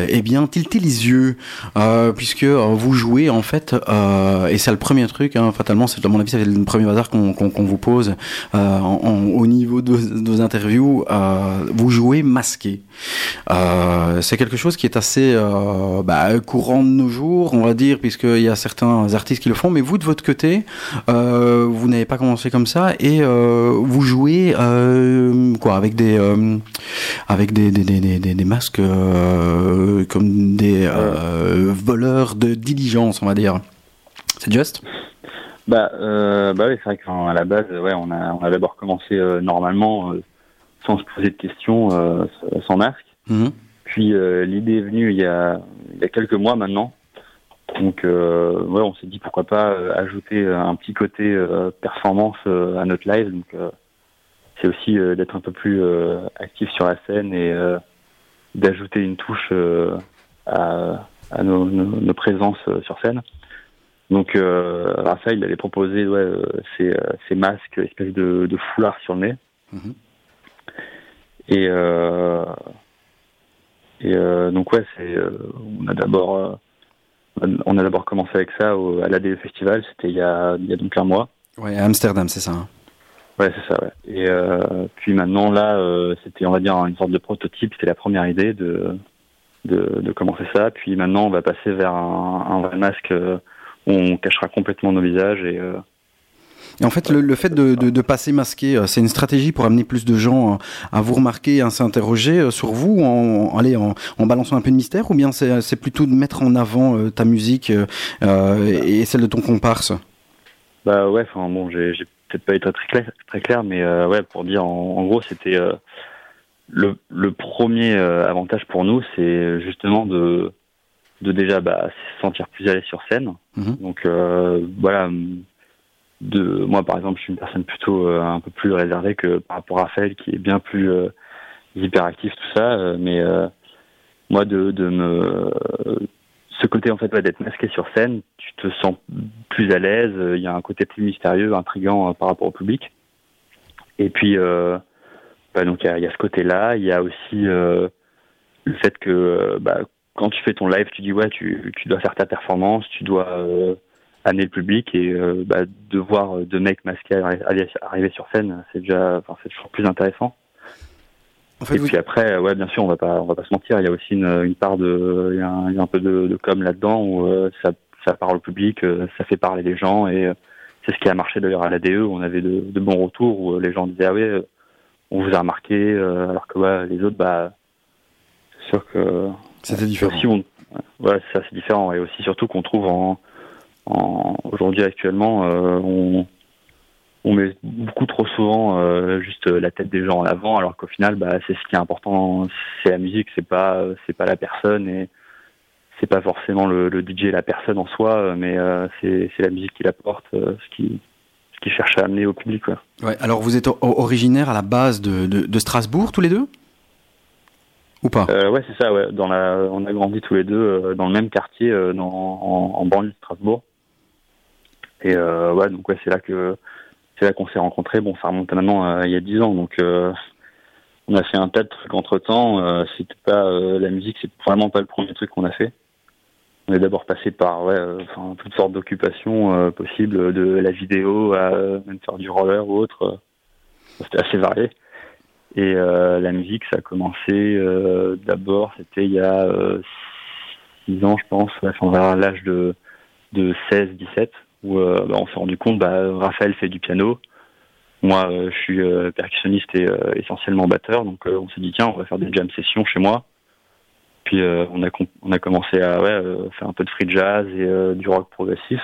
eh bien tilté les yeux, euh, puisque euh, vous jouez en fait, euh, et c'est le premier truc, hein, fatalement, c'est à mon avis, c'est le premier bazar qu'on vous pose euh, au niveau de, de interviews. euh, vous jouez masqué. Euh, c'est quelque chose qui est assez euh, bah, courant de nos jours, on va dire, puisqu'il y a certains artistes qui le font. Mais vous, de votre côté, euh, vous n'avez pas commencé comme ça et euh, vous jouez euh, quoi avec des euh, avec des masques euh, comme des euh, voleurs de diligence, on va dire. C'est juste? Bah, euh, bah oui, c'est vrai qu'à la base, ouais, on a, on a d'abord commencé normalement, sans se poser de questions, sans masque. Mhm. Puis l'idée est venue il y a, il y a quelques mois maintenant. Donc, ouais, on s'est dit pourquoi pas ajouter un petit côté performance à notre live. Donc, c'est aussi d'être un peu plus actif sur la scène et d'ajouter une touche euh, à, à nos, nos- nos présences euh, sur scène. Donc, euh, Raphaël il avait proposé ouais, euh, ces, ces masques, espèce de, de foulard sur le nez. Mhm. Et, euh, et euh, donc ouais, c'est on a d'abord on a d'abord commencé avec ça au, à l'ADE Festival, c'était il y a il y a donc un mois. Ouais, à Amsterdam, c'est ça. hein. Ouais, c'est ça. Ouais. Et euh, puis maintenant là, euh, c'était on va dire une sorte de prototype, c'était la première idée de, de de commencer ça. Puis maintenant, on va passer vers un, un vrai masque euh, où on cachera complètement nos visages et euh, Et en fait, le, le fait de, de, de passer masqué, c'est une stratégie pour amener plus de gens à vous remarquer, à s'interroger sur vous, en, en, allez, en, en balançant un peu de mystère, ou bien c'est c'est plutôt de mettre en avant ta musique euh, euh, et celle de ton comparse? Bah ouais, enfin bon, j'ai peut-être pas été très clair, très clair mais euh, ouais, pour dire en, en gros, c'était euh, le, le premier euh, avantage pour nous, c'est justement de de déjà bah, se sentir plus à l'aise sur scène. Mhm. Donc voilà, de moi par exemple, je suis une personne plutôt un peu plus réservée que par rapport à Raphaël qui est bien plus hyperactif tout ça, mais moi de, de me ce côté en fait d'être masqué sur scène, tu te sens plus à l'aise, euh, il y a un côté plus mystérieux, intrigant euh, par rapport au public. Et puis euh, bah, donc il y a, ce côté-là, il y a aussi euh, le fait que bah, quand tu fais ton live, tu dis ouais, tu, tu dois faire ta performance, tu dois amener le public et bah, de voir deux mecs masqués arri- arri- arriver sur scène, c'est déjà, enfin, c'est toujours plus intéressant. En fait, et vous- puis après, ouais, bien sûr, on va pas, on va pas se mentir, il y a aussi une, une part de, il y, a un, il y a un peu de, de com là-dedans où euh, ça, ça parle au public, euh, ça fait parler les gens et euh, c'est ce qui a marché d'ailleurs à l'ADE où on avait de, de bons retours où euh, les gens disaient ah ouais, euh, on vous a remarqué, euh, alors que ouais, les autres, bah, c'est sûr que C'était différent. aussi, on, ouais, ça c'est différent et aussi surtout qu'on trouve en, en aujourd'hui actuellement, euh, on, on met beaucoup trop souvent euh, juste la tête des gens en avant, alors qu'au final, bah, c'est ce qui est important, c'est la musique, c'est pas c'est pas la personne et c'est pas forcément le, le DJ la personne en soi, euh, mais euh, c'est c'est la musique qui l'apporte, euh, ce qui ce qui cherche à amener au public. Ouais, alors vous êtes originaire à la base de, de, de Strasbourg, tous les deux? Ou pas? Euh, ouais, c'est ça. Ouais. Dans la, on a grandi tous les deux euh, dans le même quartier, euh, dans, en, en banlieue de Strasbourg. Et euh, ouais, donc ouais, c'est là que c'est là qu'on s'est rencontrés. Bon, ça remonte maintenant à il y a dix ans, donc euh, on a fait un tas de trucs entre temps. Euh, C'était pas euh, la musique, c'est vraiment pas le premier truc qu'on a fait. On est d'abord passé par ouais, euh, enfin, toutes sortes d'occupations euh, possibles, de la vidéo à euh, même faire du roller ou autre. Euh, C'était assez varié. Et euh, la musique, ça a commencé euh, d'abord, c'était il y a euh, six ans, je pense, ouais, vers l'âge de de 16-17 où euh, bah, on s'est rendu compte, bah, Raphaël fait du piano, moi euh, je suis euh, percussionniste et essentiellement batteur, donc on s'est dit tiens on va faire des jam sessions chez moi. Puis on, a commencé à faire un peu de free jazz et du rock progressif.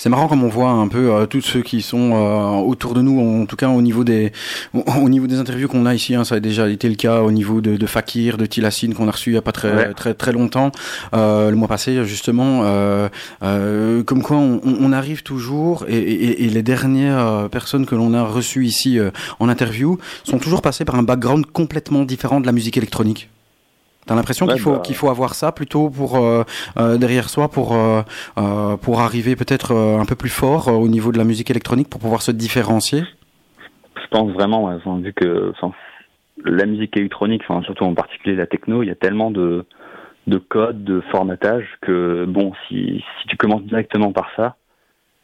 C'est marrant comme on voit un peu euh, tous ceux qui sont euh, autour de nous, en tout cas au niveau des au, au niveau des interviews qu'on a ici, hein, ça a déjà été le cas au niveau de, de Fakir, de Tilassine qu'on a reçu il y a pas très Ouais. très très longtemps, euh, le mois passé justement. Euh, euh, comme quoi on, on- arrive toujours et, et- et les dernières euh, personnes que l'on a reçues ici euh, en interview sont toujours passées par un background complètement différent de la musique électronique. T'as l'impression Ouais, qu'il faut bah. qu'il faut avoir ça plutôt pour euh, euh, derrière soi pour euh, pour arriver peut-être un peu plus fort au niveau de la musique électronique pour pouvoir se différencier? Je pense vraiment, ouais, enfin, vu que enfin, la musique électronique, enfin, surtout en particulier la techno, il y a tellement de, de codes, de formatage que bon, si, si tu commences directement par ça,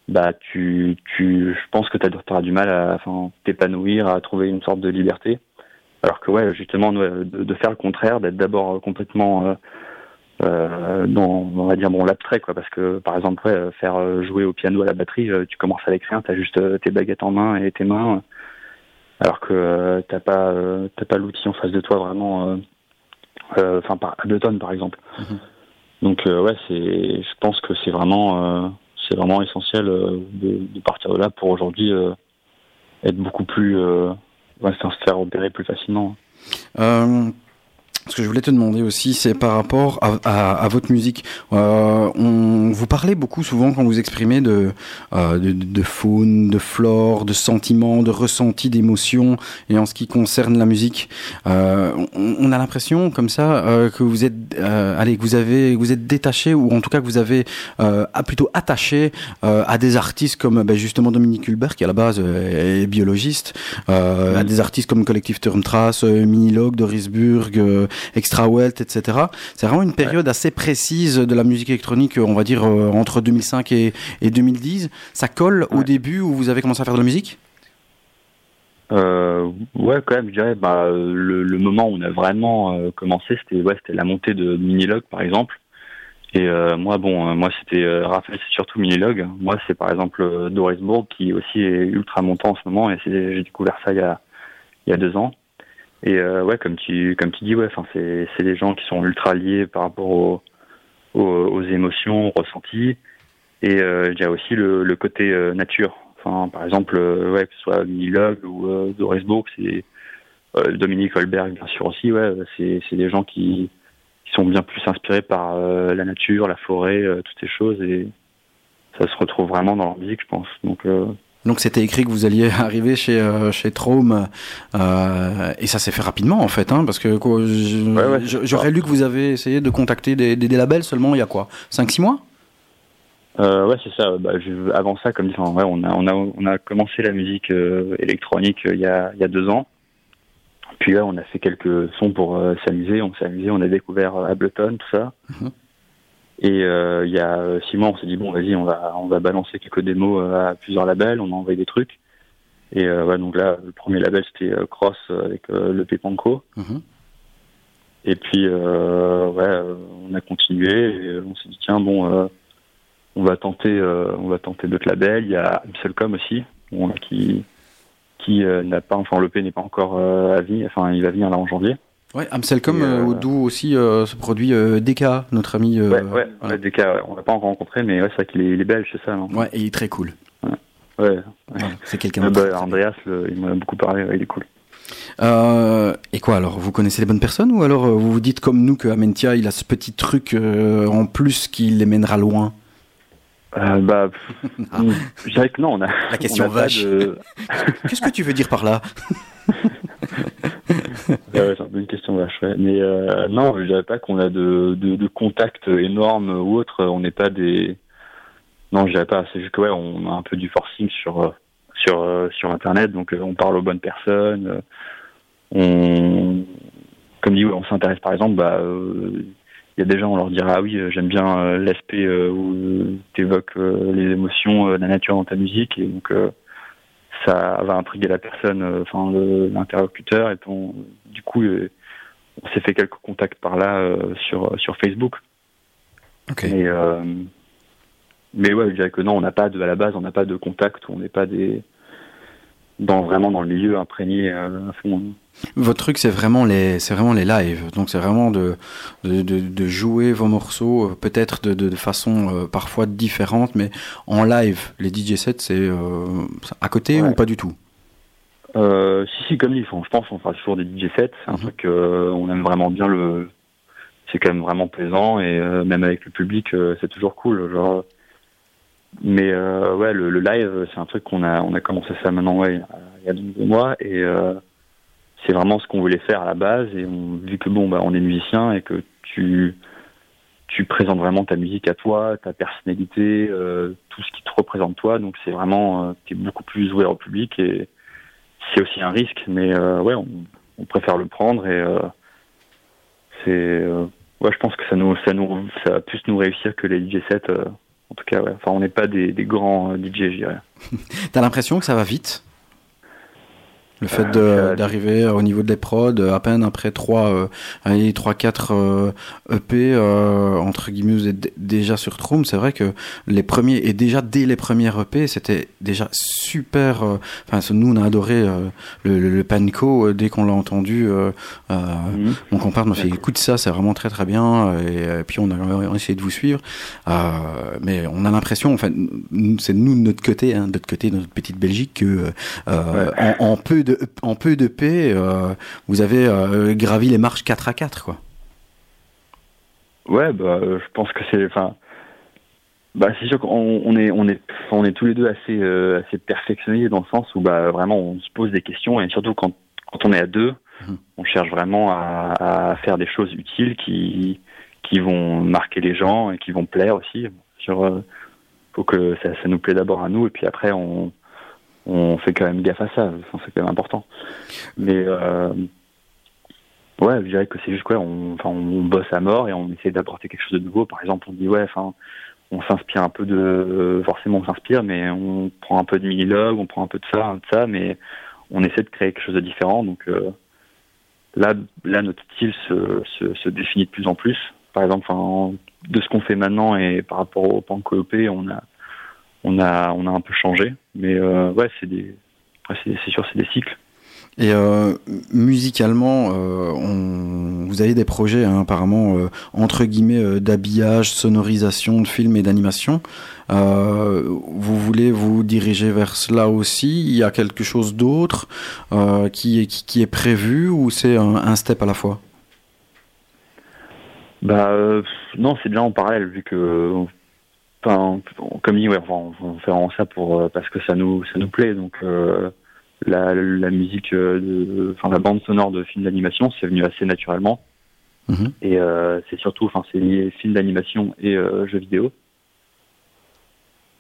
bah tu, tu je pense que tu auras du mal à enfin, t'épanouir, à trouver une sorte de liberté. Alors que ouais, justement, de, de faire le contraire, d'être d'abord complètement euh, euh, dans, on va dire bon l'abstrait quoi, parce que par exemple ouais, faire euh, jouer au piano à la batterie, euh, tu commences avec rien, t'as juste euh, tes baguettes en main et tes mains, euh, alors que euh, t'as pas euh, t'as pas l'outil en face de toi vraiment, euh, euh, enfin par Ableton par exemple. Mhm. Donc euh, ouais, c'est, je pense que c'est vraiment euh, c'est vraiment essentiel euh, de, de partir de là pour aujourd'hui euh, être beaucoup plus ouais, se faire opérer plus facilement. Euh, ce que je voulais te demander aussi, c'est par rapport à, à, à votre musique. Euh, on vous parlez beaucoup souvent quand vous exprimez de, euh, de, de faune, de flore, de sentiments, de ressentis, d'émotions. Et en ce qui concerne la musique, euh, on, on a l'impression comme ça euh, que vous êtes, euh, allez, que vous avez, vous êtes détaché ou en tout cas que vous avez euh, plutôt attaché à des artistes comme ben, justement Dominique Hulbert qui à la base est biologiste, à des artistes comme Collectif Turmtrace, euh, Minilog, Doris Burg, Extra Welt, etc. C'est vraiment une période assez précise de la musique électronique, on va dire euh, entre 2005 et, et 2010. Ça colle au début où vous avez commencé à faire de la musique? Euh, ouais, quand même, je dirais, bah, le, le moment où on a vraiment euh, commencé, c'était ouais, c'était la montée de Minilog, par exemple. Et euh, moi, bon, euh, moi, c'était euh, Raphaël, c'est surtout Minilog. Moi, c'est par exemple euh, Doris Bourg, qui aussi est ultra montant en ce moment, et j'ai découvert ça il y a, il y a deux ans. Et euh, ouais, comme tu, comme tu dis, ouais, c'est, des gens qui sont ultra liés par rapport aux, aux, aux émotions, aux ressentis. Et euh, y a aussi le, le côté euh, nature. Enfin, par exemple, euh, ouais, que ce soit Minilog ou euh, Doris Bourg, c'est euh, Dominique Holberg, bien sûr aussi. Ouais, c'est, c'est des gens qui, qui sont bien plus inspirés par euh, la nature, la forêt, euh, toutes ces choses, et ça se retrouve vraiment dans leur musique, je pense. Donc, euh, Donc c'était écrit que vous alliez arriver chez euh, chez Traum euh, et ça s'est fait rapidement en fait hein, parce que Ouais, ouais. j'aurais lu que vous avez essayé de contacter des, des, des labels seulement il y a quoi 5 6 mois? Euh, ouais, c'est ça. Bah, je- avant ça, comme enfin, ouais, on a, on a, on a commencé la musique euh, électronique euh, il y a, il y a deux ans. Puis là, on a fait quelques sons pour s'amuser. On s'est amusé. On a découvert Ableton, tout ça. Mhm. Et euh, il y a euh, six mois, on s'est dit bon, vas-y, on va, on va balancer quelques démos euh, à plusieurs labels. On a envoyé des trucs. Et euh, ouais, donc là, le premier label c'était Cross avec le Pépanco. Mhm. Et puis, euh, ouais, on a continué. Et on s'est dit tiens, bon. euh, on va tenter, euh, on va tenter d'autres labels. Il y a Amselcom aussi, bon, qui qui euh, n'a pas, enfin l'EP n'est pas encore euh, à vie, enfin il va venir là en janvier. Ouais, Amselcom, euh, euh, d'où aussi euh, ce produit euh, DK, notre ami. euh, ouais, ouais, voilà. ouais, cas, ouais, on l'a pas encore rencontré, mais ouais, c'est vrai qu'il est, est belge, c'est ça, non? Ouais, et il est très cool. Ouais. Voilà, c'est quelqu'un Euh, de bah, Andreas, le- il m'en a beaucoup parlé, ouais, il est cool. Euh, et quoi alors Vous connaissez les bonnes personnes ou alors vous vous dites comme nous que Amentia il a ce petit truc euh, en plus qui les mènera loin? Euh, bah, Ah. je dirais que non, on a. La question on a pas vache. de- Qu'est-ce que tu veux dire par là? Ouais, c'est une question vache. Mais euh, non, je dirais pas qu'on a de, de, de contacts énormes ou autres. On n'est pas des. Non, je dirais pas. C'est juste que ouais, on a un peu du forcing sur sur sur Internet, donc euh, on parle aux bonnes personnes. euh, on, comme dit, on s'intéresse par exemple. Bah, il y a des gens, on leur dira ah oui, j'aime bien l'aspect où tu évoques les émotions, la nature dans ta musique, et donc. Ça va intriguer la personne, euh, enfin l'interlocuteur, et on, du coup, euh, on s'est fait quelques contacts par là euh, sur sur Facebook. Euh, mais ouais, je dirais que non, on n'a pas de, à la base, on n'a pas de contact, on n'est pas des, dans vraiment dans le milieu imprégné à fond. Votre truc, c'est vraiment les, c'est vraiment les lives. Donc, c'est vraiment de, de, de, de jouer vos morceaux, euh, peut-être de, de, façon euh, parfois différente, mais en live. Les DJ sets, c'est euh, à côté Ouais. ou pas du tout? Euh, si, si, comme ils font, je pense, on fera toujours des DJ sets. C'est un Mhm. truc, on aime vraiment bien le. C'est quand même vraiment plaisant et même avec le public, c'est toujours cool. Genre. Mais ouais, le, le live, c'est un truc qu'on a, on a commencé ça maintenant, ouais, il y a de nouveaux mois et c'est vraiment ce qu'on voulait faire à la base. Et on, vu que bon, bah, on est musicien et que tu, tu présentes vraiment ta musique à toi, ta personnalité, euh, tout ce qui te représente toi. Donc c'est vraiment, euh, t'es beaucoup plus ouvert au public et c'est aussi un risque, mais euh, ouais, on, préfère le prendre et c'est, ouais, je pense que ça nous, ça nous, ça va plus nous réussir que les DJ sets. en tout cas, ouais. Enfin, on n'est pas des, grands DJ, je dirais. T'as l'impression que ça va vite? Le fait Euh, de- d'arriver au niveau des prods, à peine après 3, euh, allez, 3 4 euh, EP, euh, entre guillemets, vous êtes déjà sur Trome. C'est vrai que les premiers, et déjà dès les premiers EP, c'était déjà super. euh, Enfin, nous, on a adoré euh, le, le, le Panko euh, dès qu'on l'a entendu. Euh, euh, Mhm. mon compère m'a fait écoute ça, c'est vraiment très très bien. Et, euh, puis on a, on a essayé de vous suivre. Euh, mais on a l'impression, enfin, c'est nous de notre côté, hein, de notre côté, de notre petite Belgique, que euh, en, en peu de en peu de paix, euh, vous avez euh, gravi les marches 4 à 4 quoi. Ouais, bah, euh, je pense que c'est, enfin, bah, c'est sûr qu'on on est, on est, on est tous les deux assez, euh, assez perfectionnés dans le sens où, bah, vraiment, on se pose des questions et surtout quand, quand on est à deux, Mhm. on cherche vraiment à, à faire des choses utiles qui, qui vont marquer les gens et qui vont plaire aussi. Sur, faut que ça, ça nous plaît d'abord à nous et puis après on, on fait quand même gaffe à ça. C'est quand même important. Mais euh, Ouais, je dirais que c'est juste quoi, on, enfin, on bosse à mort et on essaie d'apporter quelque chose de nouveau. Par exemple, on dit ouais, enfin, on s'inspire un peu de, forcément on s'inspire, mais on prend un peu de mini-log, on prend un peu de ça, un peu de ça, mais on essaie de créer quelque chose de différent. Donc euh, là, là, notre style se, se, se définit de plus en plus. Par exemple, enfin, de ce qu'on fait maintenant et par rapport au pan coop, on a, on a, on a un peu changé. Mais euh, ouais, c'est des, c'est sûr, c'est des cycles. Et euh, musicalement, euh, on, vous avez des projets hein, apparemment euh, entre guillemets d'habillage, sonorisation de films et d'animation. Vous voulez vous diriger vers cela aussi? Il y a quelque chose d'autre qui, est- qui, qui est prévu ou c'est un, un step à la fois? Bah non, c'est bien en parallèle vu que enfin comme dit ouais, enfin, on fait vraiment ça pour euh, parce que ça nous ça nous plaît. Donc euh, la, la musique euh, de enfin la bande sonore de films d'animation c'est venu assez naturellement. Mhm. et euh, c'est surtout enfin c'est lié films d'animation et euh, jeux vidéo.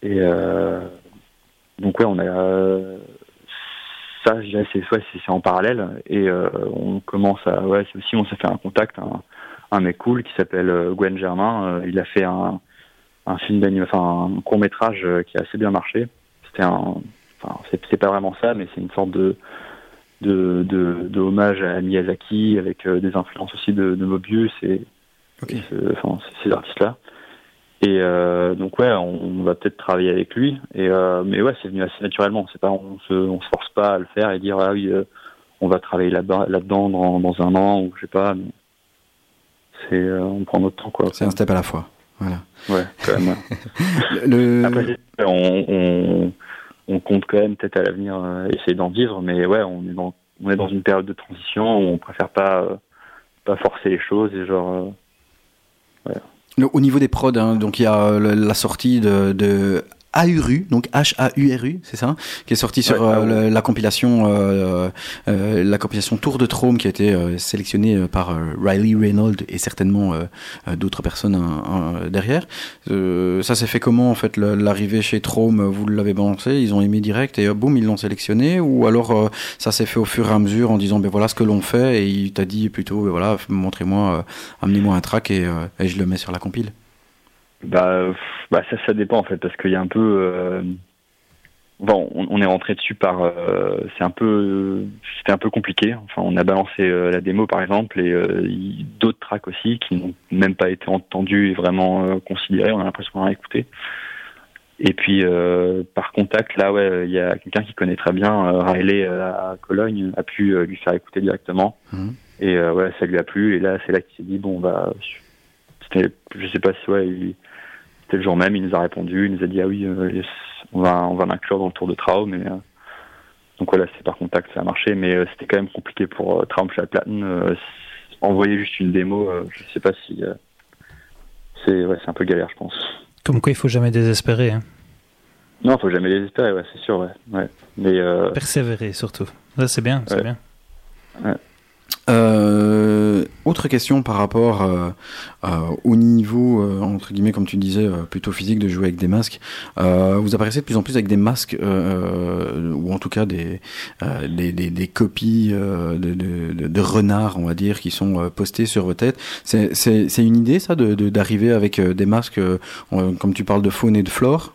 Et donc ouais on a ça je dirais c'est ouais, c'est en parallèle. Et on commence à ouais c'est aussi on s'est fait un contact un, un mec cool qui s'appelle Gwen Germain. Il a fait un un film d'animation enfin un court métrage qui a assez bien marché c'était un enfin c'est pas vraiment ça mais c'est une sorte de de, de, de hommage à Miyazaki avec euh, des influences aussi de, de Mobius et, et ce- enfin, ces artistes-là. Et euh, donc ouais, on, on va peut-être travailler avec lui. Et euh, mais ouais, c'est venu assez naturellement. C'est pas, on se, on se force pas à le faire et dire ah oui, euh, on va travailler là-bas, là-dedans dans, dans un an ou je sais pas. mais C'est, euh, on prend notre temps quoi. C'est un step à la fois. Voilà. Ouais, quand même. Le, Après, on, on, on compte quand même peut-être à l'avenir euh, essayer d'en vivre, mais ouais, on est dans, on est dans une période de transition où on préfère pas, euh, pas forcer les choses et genre. euh, Au niveau des prods, hein, donc il y a la sortie de, de AURU, donc H-A-U-R-U, c'est ça, qui est sorti sur Ouais, euh, ouais. la compilation, euh, euh, la compilation Tour de Trôme qui a été euh, sélectionnée euh, par Riley Reynolds et certainement d'autres personnes hein, hein, derrière. Ça s'est fait comment en fait l'arrivée chez Trôme Vous l'avez balancé, ils ont aimé direct et boum ils l'ont sélectionné ou alors ça s'est fait au fur et à mesure en disant ben voilà ce que l'on fait et il t'a dit plutôt ben voilà montrez-moi, amenez-moi un track et, et je le mets sur la compile. Bah, bah ça, ça dépend en fait, parce qu'il y a un peu. euh, Bon, on, on est rentré dessus par. euh, c'est un peu. C'était un peu compliqué. Enfin, on a balancé euh, la démo par exemple et d'autres tracks aussi qui n'ont même pas été entendus et vraiment considérés. On a l'impression d'en écouter. Et puis par contact, là, ouais, il y a quelqu'un qui connaît très bien Riley à Cologne, a pu lui faire écouter directement. Mhm. Et ouais, ça lui a plu. Et là, c'est là qu'il s'est dit bon bah, c'était, je sais pas si ouais, il- c'était le jour même, il nous a répondu, il nous a dit ah oui, euh, yes, on va on va l'inclure dans le tour de Traum. Mais euh, donc voilà, c'est par contact, ça a marché, mais euh, c'était quand même compliqué pour Traum Platten. Euh, envoyer juste une démo, je sais pas si c'est ouais, c'est un peu galère, je pense. Comme quoi, il faut jamais désespérer. hein. Non, faut jamais désespérer, ouais, c'est sûr, ouais. ouais. Mais euh, Persévérer surtout. C'est bien, c'est bien. Euh, autre question par rapport euh, euh, au niveau, euh, entre guillemets, comme tu disais, plutôt physique de jouer avec des masques. Vous apparaissez de plus en plus avec des masques, ou en tout cas des, des, des, des copies de, de, de, renards, on va dire, qui sont postés sur vos têtes. C'est une idée, ça, de- de- d'arriver avec des masques, comme tu parles de faune et de flore?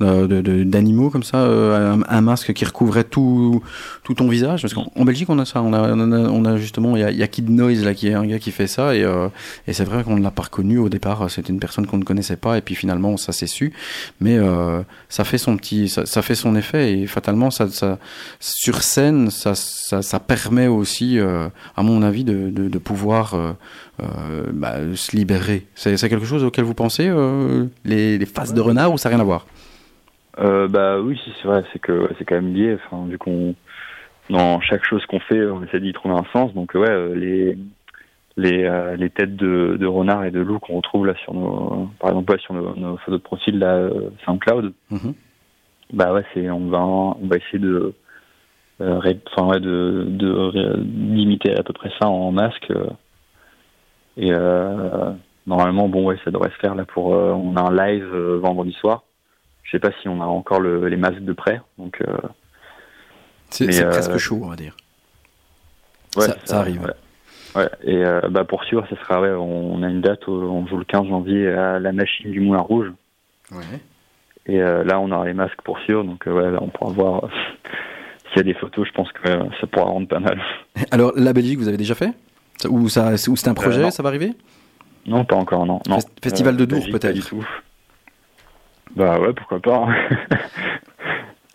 D'animaux comme ça, euh, un, masque qui recouvrait tout, tout ton visage Parce qu'en en Belgique, on a ça. On a, on a, justement, il y a, Kid Noise là, qui est un gars qui fait ça. Et, euh, et c'est vrai qu'on ne l'a pas reconnu au départ. C'était une personne qu'on ne connaissait pas. Et puis finalement, ça s'est su. Mais euh, ça fait son petit, ça, fait son effet. Et fatalement, ça, ça, sur scène, ça, ça, permet aussi, à mon avis, de, de, pouvoir bah, se libérer. C'est quelque chose auquel vous pensez, les, les faces de renard, ou ça n'a rien à voir? Euh, bah oui, si, c'est vrai, c'est que ouais, c'est quand même lié. Enfin, vu qu'on dans chaque chose qu'on fait, on essaie d'y trouver un sens. Donc ouais, euh, les les, euh, les têtes de, de renard et de loup qu'on retrouve là sur nos, par exemple ouais, sur nos, nos photos de profil là, euh, SoundCloud. Mhm. Bah ouais, c'est on va on va essayer de euh, ré- enfin ouais, de de ré- d'imiter à peu près ça en masque. euh. et euh, normalement, bon ouais, ça devrait se faire là pour. euh, on a un live vendredi soir. Sais pas si on a encore le, les masques de prêt, donc. euh, C'est c'est euh, presque chaud, on va dire. Ouais, Ça- ça arrive. Ouais. Ouais, Et euh, bah pour sûr, ça sera. Ouais, on a une date. On joue le 15 janvier à la machine du Moulin Rouge. Ouais. Et là, on aura les masques pour sûr. Donc ouais, là, on pourra voir. S'il y a des photos, je pense que ça pourra rendre pas mal. Alors, la Belgique, vous avez déjà fait? Ou, ça, ou c'est un projet, ça va arriver? Non, pas encore, non. non. Fest- Festival de Dour, peut-être. Bah ouais, pourquoi pas. hein.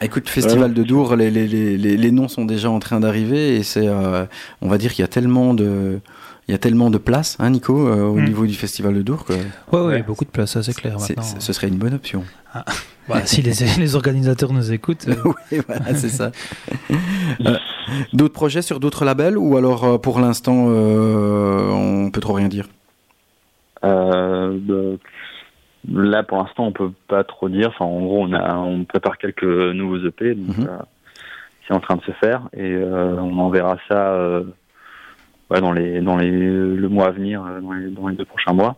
Écoute, Festival de Dour, les, les, les, les, les noms sont déjà en train d'arriver et c'est, euh, on va dire qu'il y a tellement de, il y a tellement de place, hein, Nico, euh, au Mm. niveau du Festival de Dour que Ouais, ouais, beaucoup de place, ça c'est clair c'est- maintenant. c'est- ce serait une bonne option. Bah, si les, les organisateurs nous écoutent, euh, oui, voilà, c'est ça. Euh, d'autres projets sur d'autres labels ou alors pour l'instant euh, on peut trop rien dire? Euh, bah, là, pour l'instant, on peut pas trop dire. Enfin, en gros, on a, on prépare quelques nouveaux EP, donc Mhm. euh, c'est en train de se faire et euh, on enverra ça euh, ouais, dans les, dans les, le mois à venir, dans les, dans les deux prochains mois.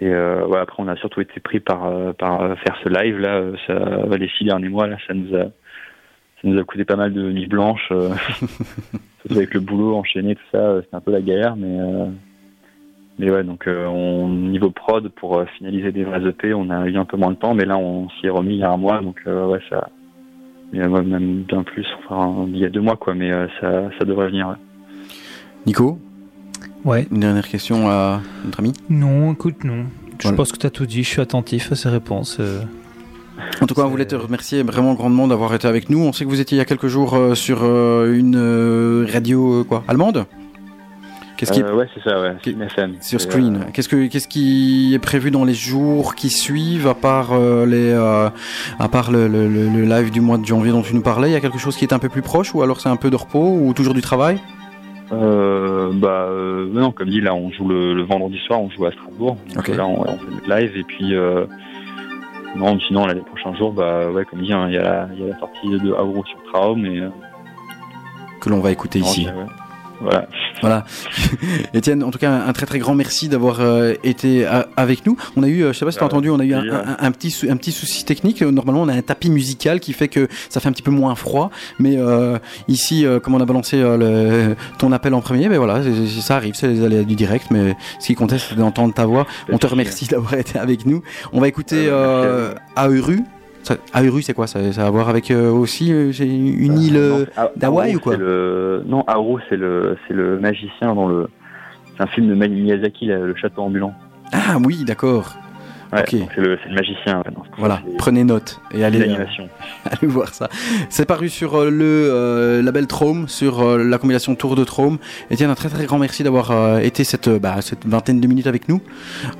Et euh, ouais, après, on a surtout été pris par, par faire ce live là. Ça, les six derniers mois là, ça nous a, ça nous a coûté pas mal de nuits blanches, euh, avec le boulot enchaîné, tout ça. C'était un peu la galère, mais euh, mais ouais, donc euh, on, niveau prod pour euh, finaliser des vrais EP, on a eu un peu moins de temps, mais là on s'y est remis il y a un mois, donc euh, ouais ça, il y a même bien plus, enfin il y a deux mois quoi, mais euh, ça, ça devrait venir. ouais. Nico, ouais. une dernière question à notre ami? Non, écoute, non. Je Voilà. pense que tu as tout dit, je suis attentif à ces réponses. euh. En tout cas, on voulait te remercier vraiment grandement d'avoir été avec nous. On sait que vous étiez il y a quelques jours euh, sur euh, une euh, radio euh, quoi allemande? Qu'est-ce qui Euh, ouais, c'est ça, ouais, Qui- Screen FM. sur Screen euh, Qu'est-ce que qu'est-ce qui est prévu dans les jours qui suivent à part euh, les à part le, le- le- le live du mois de janvier dont tu nous parlais Il y a quelque chose qui est un peu plus proche ou alors c'est un peu de repos ou toujours du travail? Euh, bah euh, non, comme dit là, on joue le, le vendredi soir, on joue à Strasbourg. Donc là, on, on fait notre live et puis euh, non, sinon là, les prochains jours, bah ouais, comme dit, hein, il y a la, il y a la sortie de Auro sur Traum et que l'on va écouter non, ici. ouais. Voilà. Voilà. Étienne, en tout cas, un très très grand merci d'avoir euh, été avec nous. On a eu, euh, je sais pas si tu as Ouais, entendu, on a eu un, plaisir. un- un petit sou- un petit souci technique. Euh, Normalement, on a un tapis musical qui fait que ça fait un petit peu moins froid. Mais euh, ici, euh, comme on a balancé le, ton appel en premier, ben voilà, ça arrive, c'est les aléas du direct. Mais ce qui comptait, c'est d'entendre ta voix. On te remercie d'avoir été avec nous. On va écouter Auru. Ça- Auru, c'est quoi? Ça, ça a à voir avec euh, aussi euh, une île Euh, A- d'Hawaï ou quoi? le... Non, Aru, c'est le, c'est le magicien dans le. C'est un film de Miyazaki, là, le château ambulant. Ah oui, d'accord. Ouais, c'est le, magicien. non, Voilà, prenez note et allez, euh, allez voir ça. C'est paru sur euh, le euh, label Trome, sur la compilation Tour de Trome. Etienne, un très très grand merci d'avoir été cette, bah, cette vingtaine de minutes avec nous.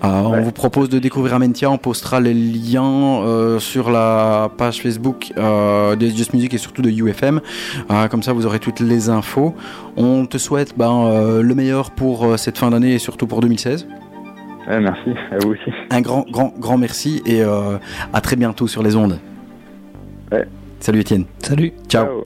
On vous propose de découvrir Amentia, on postera les liens sur la page Facebook des Just Music et surtout de UFM. Comme ça, vous aurez toutes les infos. On te souhaite ben, le meilleur pour cette fin d'année et surtout pour 2016. Ouais, merci, à vous aussi. Un grand, grand, grand merci et euh, à très bientôt sur les ondes. Ouais. Salut Étienne. Salut. Ciao. Ciao.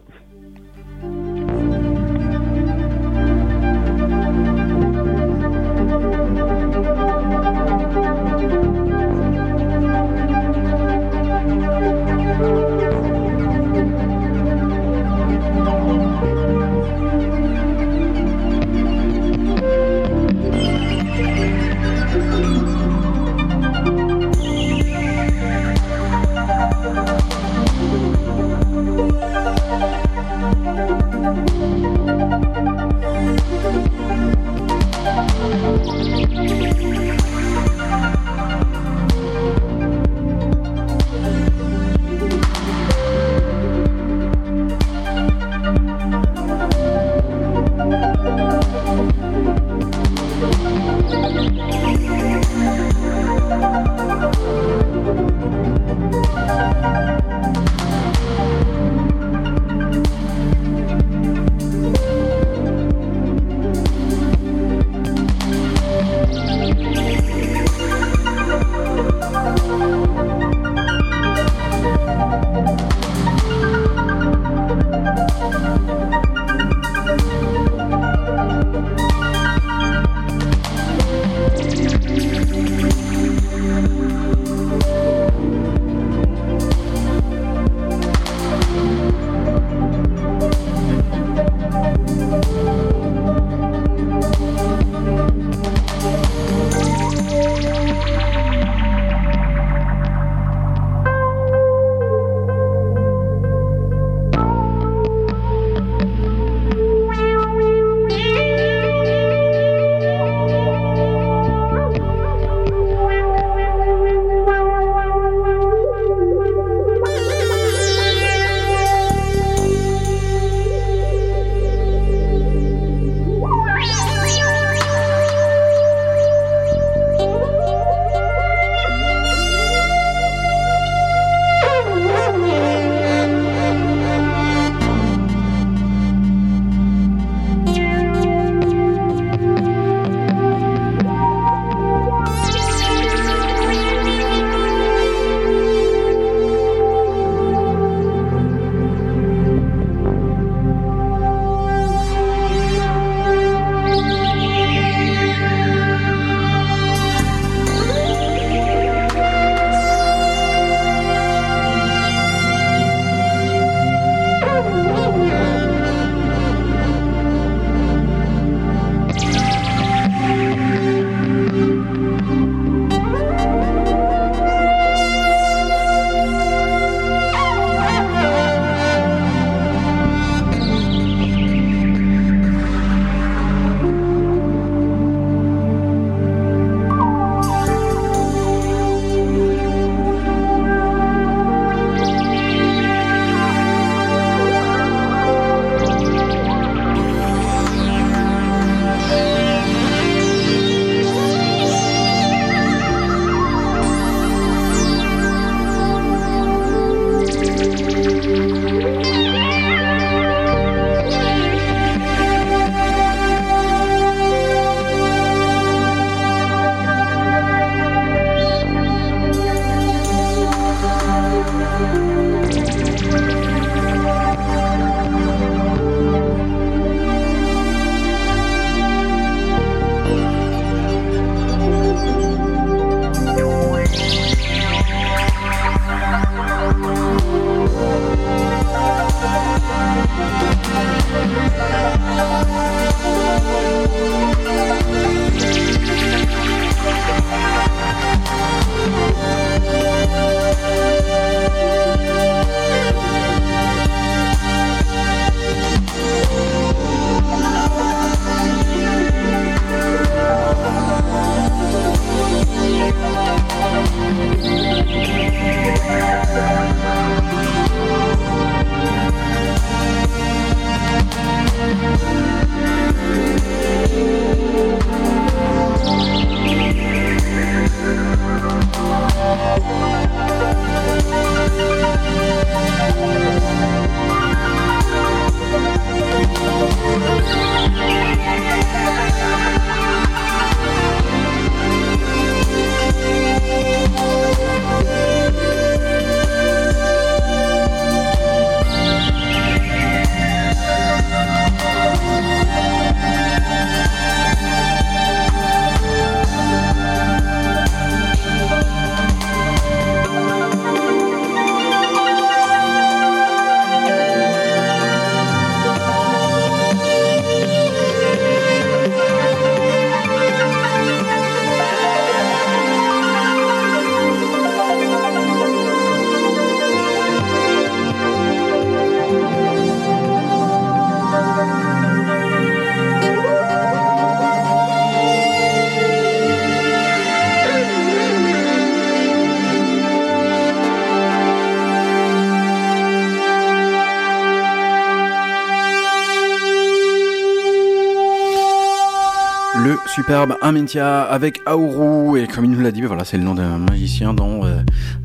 Superbe Amintia avec Auru. Et comme il nous l'a dit, ben voilà, c'est le nom d'un magicien dans euh,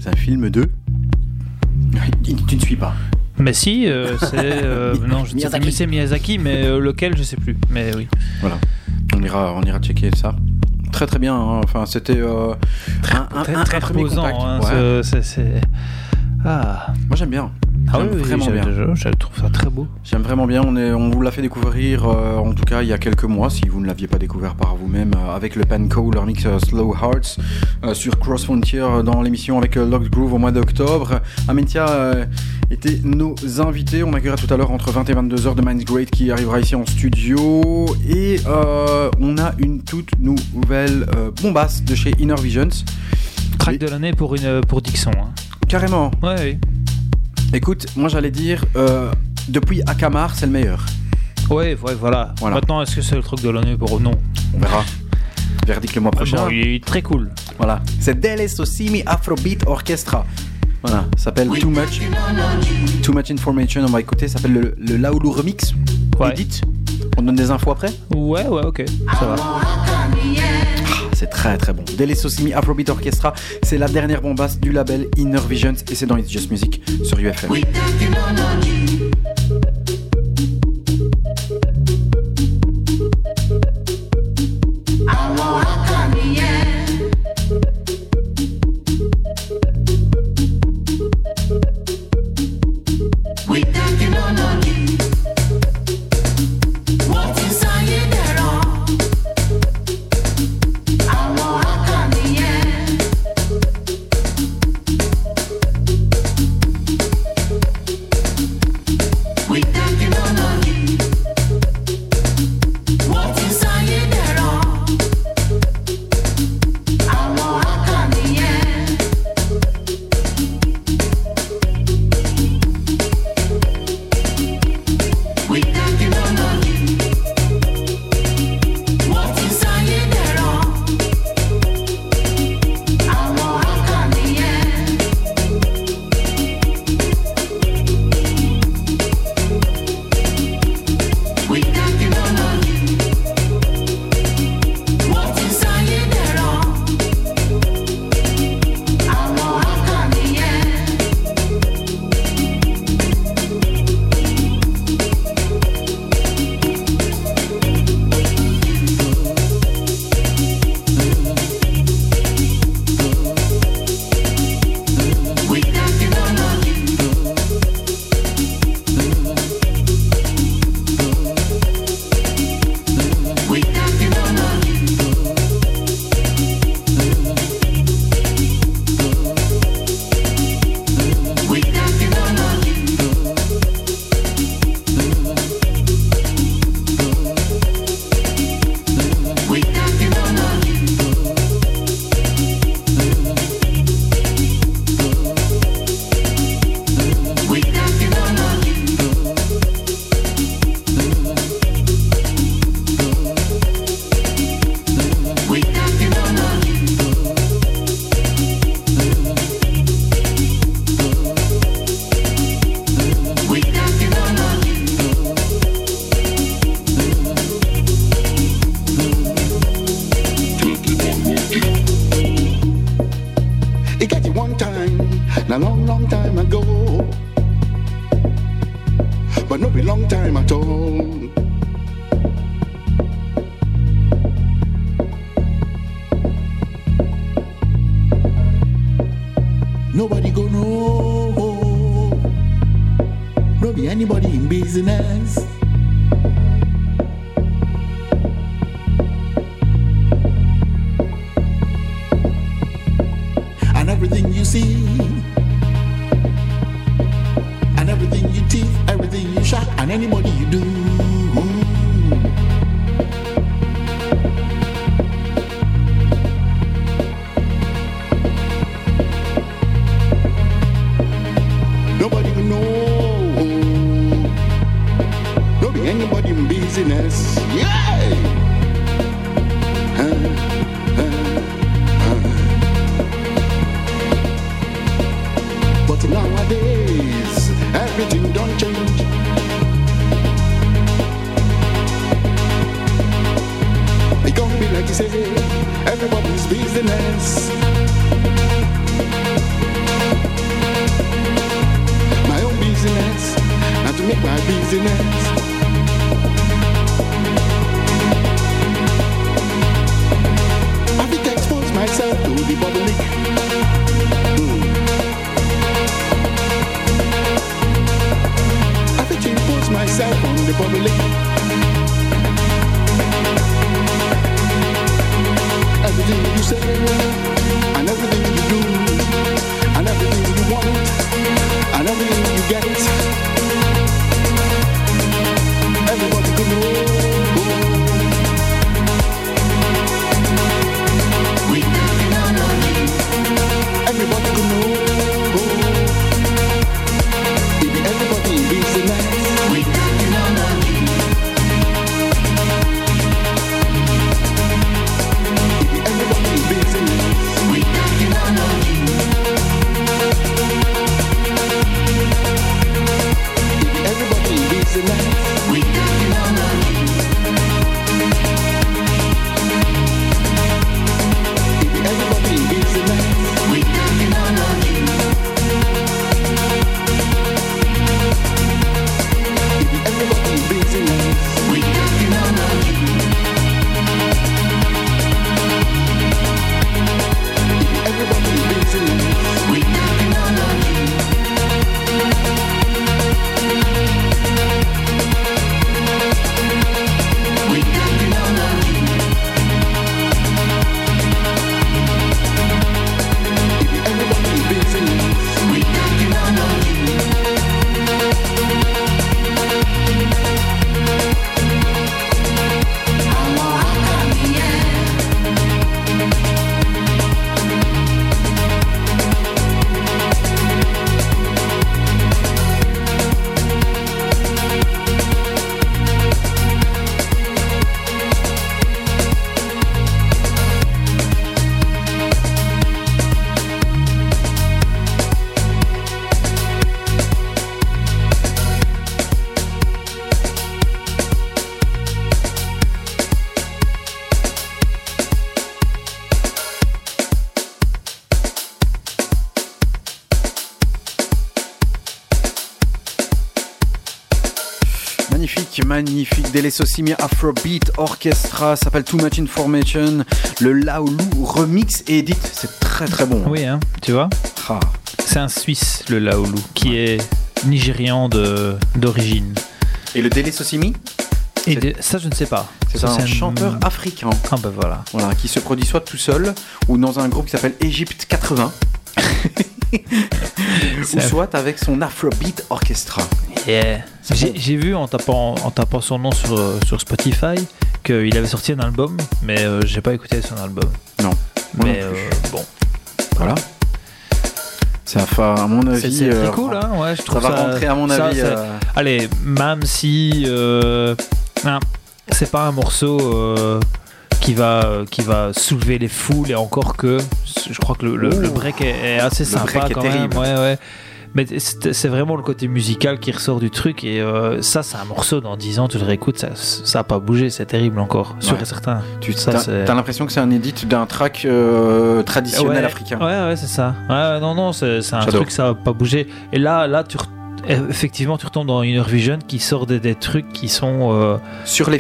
un film de. Tu ne suis pas. Mais si, euh, c'est. euh, non, je ne sais plus, mais c'est Miyazaki, mais euh, lequel, je sais plus. Mais oui. Voilà. On ira, on ira checker ça. Très très bien. hein. Enfin, c'était euh, un, un- Très, un- très un premier reposant. contact. hein, Ouais. ce- Ah. Moi j'aime bien. Ah oui, oui, vraiment bien. Je, je trouve ça très beau. J'aime vraiment bien. On, est, on vous l'a fait découvrir, euh, en tout cas il y a quelques mois, si vous ne l'aviez pas découvert par vous-même, euh, avec le Panco, leur mix euh, Slow Hearts, euh, sur Cross Frontier dans l'émission avec Locked Groove au mois d'octobre. Amentia était nos invités. On accueillera tout à l'heure entre 20 et 22 heures de Minds Great qui arrivera ici en studio. Et euh, on a une toute nouvelle euh, bombasse de chez Inner Visions. Track de l'année pour, une, pour Dixon. hein. Carrément. Ouais, oui. Écoute, moi j'allais dire, euh, depuis Akamar, c'est le meilleur. Ouais, ouais, voilà. Voilà. Maintenant, est-ce que c'est le truc de l'année pour non On verra. Verdict le mois prochain. Bon, il est très cool. Voilà. C'est Dele Sosimi Afrobeat Orchestra. Voilà. Ça s'appelle Too Much. Too Much Information. On va écouter. Ça s'appelle le, le Laoulou Remix. Ouais. Edit. On donne des infos après? Ouais, ouais, ok. Ça va. C'est très très bon. Dele Sosimi Afrobeat Orchestra. C'est la dernière bombasse du label Inner Visions. Et c'est dans It's Just Music sur UFM. Anybody Magnifique, magnifique. Delesosimi Afrobeat Orchestra s'appelle Too Much Information. Le Laoulou remix et edit. C'est très très bon. Oui, hein, tu vois Ah. C'est un Suisse, le Laoulou, qui est nigérian d'origine. Et le Delesosimi Et de- ça, je ne sais pas. C'est un chanteur africain. Ah bah voilà. Voilà, qui se produit soit tout seul ou dans un groupe qui s'appelle Egypt 80. ou soit avec son Afrobeat Orchestra. Yeah. J'ai vu en tapant, en tapant son nom sur, euh, sur Spotify qu'il avait sorti un album, mais euh, j'ai pas écouté son album. Non. Mais non euh, bon. Voilà. Ça va, à mon avis. c'est euh, cool, hein ouais, je ça trouve va rentrer, à mon ça, avis. Allez, même si hein, c'est pas un morceau qui va qui va soulever les foules et encore que je crois que le, le- le Ouh. break est, est assez Le sympa break quand terrible. même. Ouais, ouais. Mais c'est vraiment le côté musical qui ressort du truc et euh, ça c'est un morceau dans 10 ans tu le réécoutes ça ça a pas bougé c'est terrible encore sûr Ouais. et certain Tu Ça, as, c'est- l'impression que c'est un edit d'un track euh, traditionnel africain. Ouais, ouais, c'est ça. Non, non, c'est un truc, ça va pas bouger. Et là, là, tu effectivement, tu retombes dans Inner Vision qui sort des, des trucs qui sont, euh, Sur les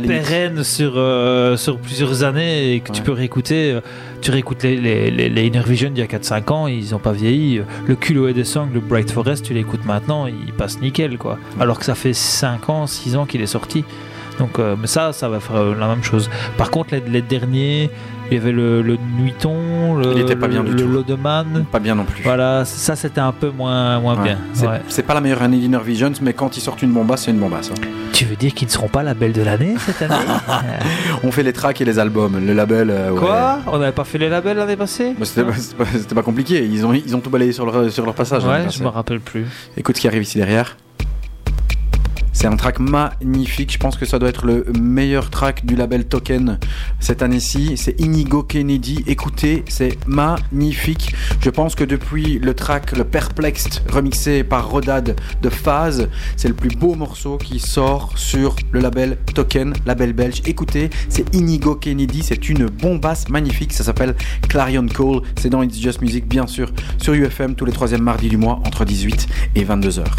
limite. pérennes sur, euh, sur plusieurs années et que tu peux réécouter. Tu réécoutes les, les, les, les Inner Vision d'il y a 4-5 ans, ils ont pas vieilli. Le Culo des Songs, le Bright Forest, tu l'écoutes maintenant, il passe nickel, quoi. Alors que ça fait 5 ans, 6 ans qu'il est sorti. Donc, euh, mais ça, ça va faire la même chose. Par contre, les, les derniers, il y avait le, le Nuiton, le, Il était pas bien le, le. Lodeman. Pas bien non plus. Voilà, ça c'était un peu moins, moins Ouais. bien. C'est Ouais. pas la meilleure année d'Inner Visions, mais quand ils sortent une bombasse, c'est une bombasse. hein. Tu veux dire qu'ils ne seront pas label de l'année cette année On fait les tracks et les albums. Le label. euh. Quoi? On n'avait pas fait les labels l'année passée? Bah, C'était pas, pas- compliqué. Ils ont, ils ont tout balayé sur leur, sur leur passage. Ouais, je me rappelle plus. Écoute ce qui arrive ici derrière. C'est un track magnifique. Je pense que ça doit être le meilleur track du label Token cette année-ci. C'est Inigo Kennedy. Écoutez, c'est magnifique. Je pense que depuis le track Le Perplexed remixé par Rodad de Phase, c'est le plus beau morceau qui sort sur le label Token, label belge. Écoutez, c'est Inigo Kennedy. C'est une bombasse magnifique. Ça s'appelle Clarion Call. C'est dans It's Just Music, bien sûr, sur UFM tous les troisièmes mardis du mois entre 18 et 22 heures.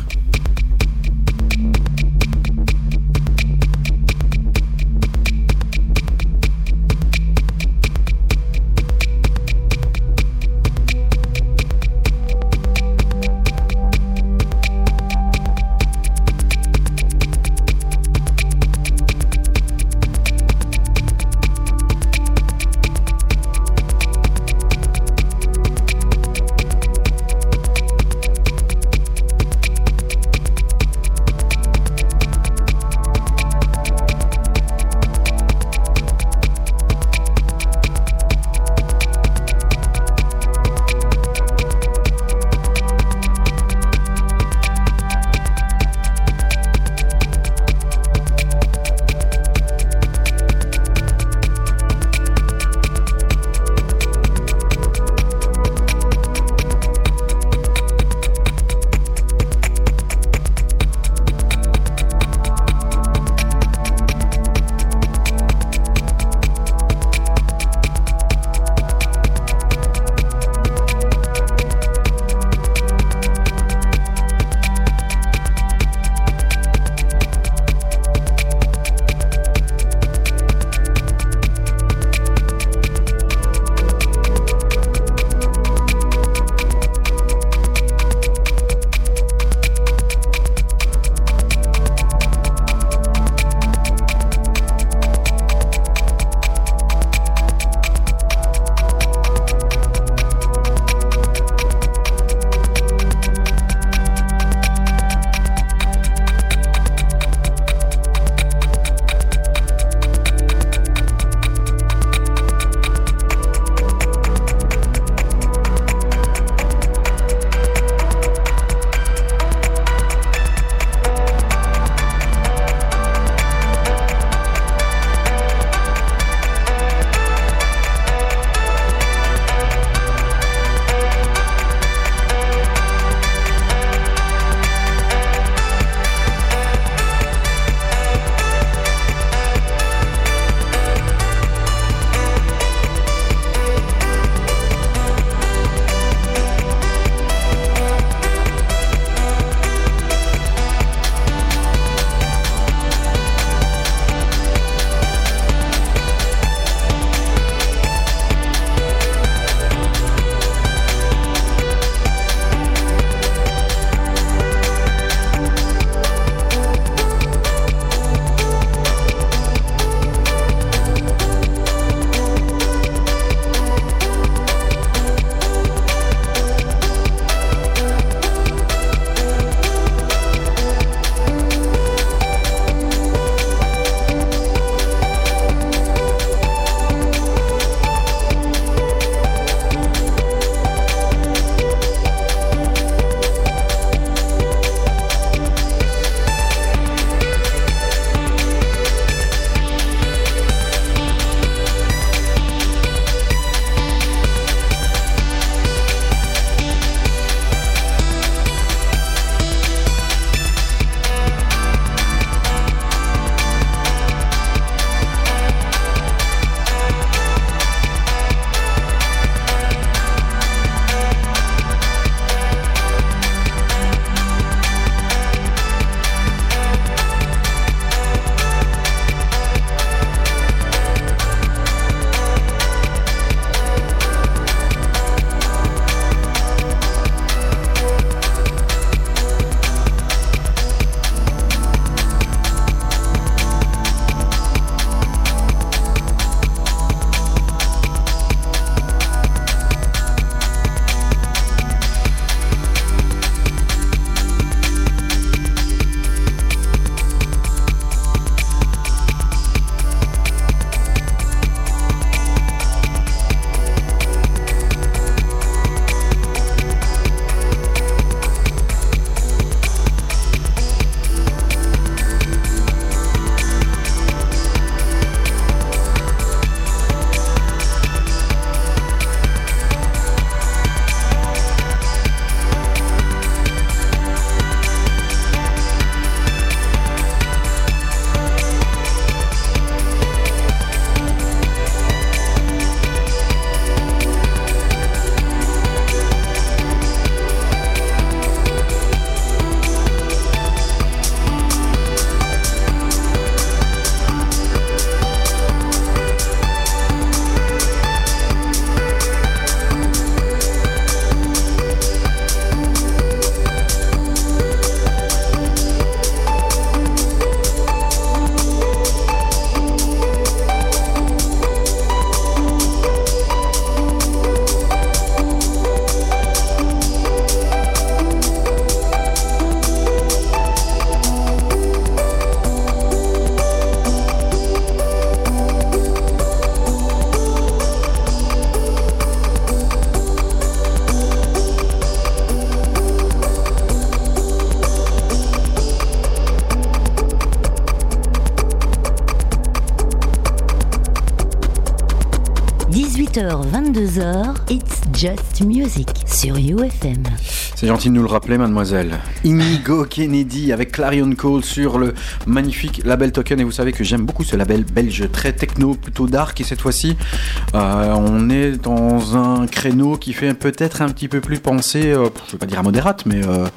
It's Just Music sur UFM. C'est gentil de nous le rappeler, mademoiselle. Inigo Kennedy avec Clarion Cole sur le magnifique label Token. Et vous savez que j'aime beaucoup ce label belge, très techno, plutôt dark. Et cette fois-ci, euh, on est dans un créneau qui fait peut-être un petit peu plus penser, euh, je ne vais pas dire à modérate, mais euh,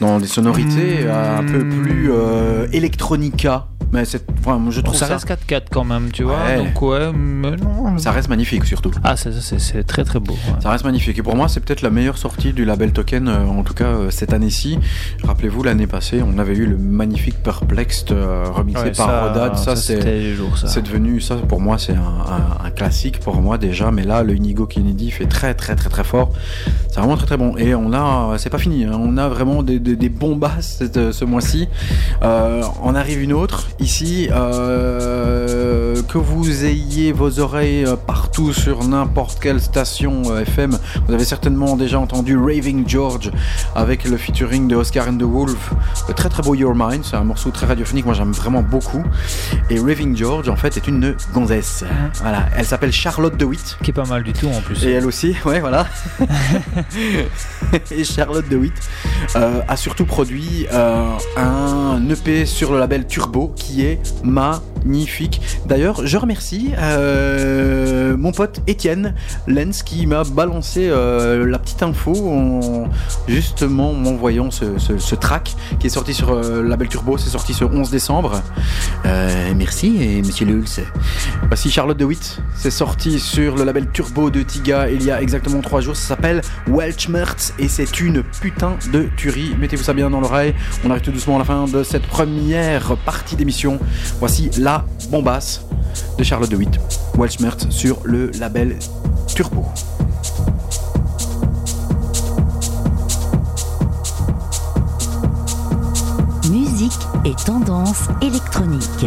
dans des sonorités euh, un peu plus euh, electronica. Mais c'est, enfin, je trouve ça, ça, reste 4-4 quand même, tu vois. Ouais. Donc ouais, mais non. ça reste magnifique surtout. Ah, c'est- c'est c'est très très beau. ouais. Ça reste magnifique. Et pour moi, c'est peut-être la meilleure sortie du label Token, euh, en tout cas euh, cette année-ci. Rappelez-vous, l'année passée, on avait eu le magnifique Perplexed euh, remixé Ouais, par ça- Rodad. Ça, ça, c'est. devenu, ça pour moi, c'est un, un- un classique pour moi déjà. Mais là, le Inigo Kennedy fait très, très, très, très fort. C'est vraiment très, très bon. Et on a, c'est pas fini, hein. on a vraiment des, des, des bombasses ce mois-ci. Euh, on arrive une autre ici. euh, que vous ayez vos oreilles euh, partout sur n'importe quelle station euh, FM, vous avez certainement déjà entendu Raving George avec le featuring de Oscar and the Wolf. Le très très beau Your Mind, c'est un morceau très radiophonique, moi j'aime vraiment beaucoup. Et Raving George en fait est une gonzesse. Voilà, elle s'appelle Charlotte DeWitt. Qui est pas mal du tout en plus. Et elle aussi, ouais, voilà. et Charlotte DeWitt euh, a surtout produit euh, un EP sur le label Turbo qui est magnifique. D'ailleurs, je remercie euh, mon pote Étienne Lenz qui m'a balancé euh, la petite info en justement m'envoyant ce, ce, track qui est sorti sur euh, label Turbo. C'est sorti ce 11 décembre. Euh, merci, et monsieur Lulz. Voici Charlotte DeWitt. C'est sorti sur le label Turbo de Tiga il y a exactement 3 jours. Ça s'appelle Welchmerz et c'est une putain de tuerie. Mettez-vous ça bien dans l'oreille. On arrive tout doucement à la fin de cette première partie d'émission. Voici la bombasse de Charlotte DeWitt. Welchmerz sur le label Turbo. Musique et tendance électronique.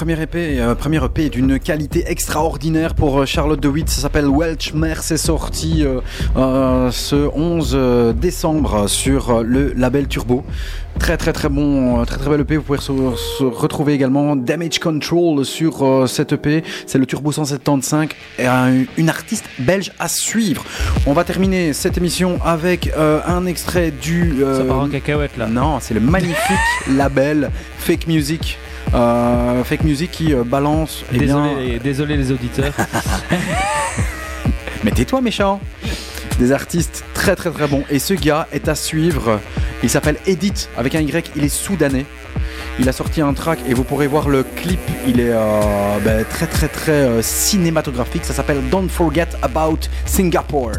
Premier EP, euh, premier EP d'une qualité extraordinaire pour euh, Charlotte DeWitt. Ça s'appelle Welchmer. C'est sorti euh, euh, ce 11 euh, décembre sur le label Turbo. Très très très bon, très très bel EP. Vous pouvez se, se retrouver également Damage Control sur cette EP. C'est le Turbo 175 et un- une artiste belge à suivre. On va terminer cette émission avec un extrait du. Ça part en cacahuète là. non, c'est le magnifique label Fake Music. Euh, fake Music qui euh, balance. eh bien- Désolé, désolé les auditeurs. Mais tais-toi, méchant Des artistes très très très bons. Et ce gars est à suivre. Il s'appelle Edith avec un Y. Il est soudanais. Il a sorti un track et vous pourrez voir le clip. Il est euh, ben, très très très euh, cinématographique. Ça s'appelle Don't Forget About Singapore.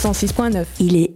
106.9. Il est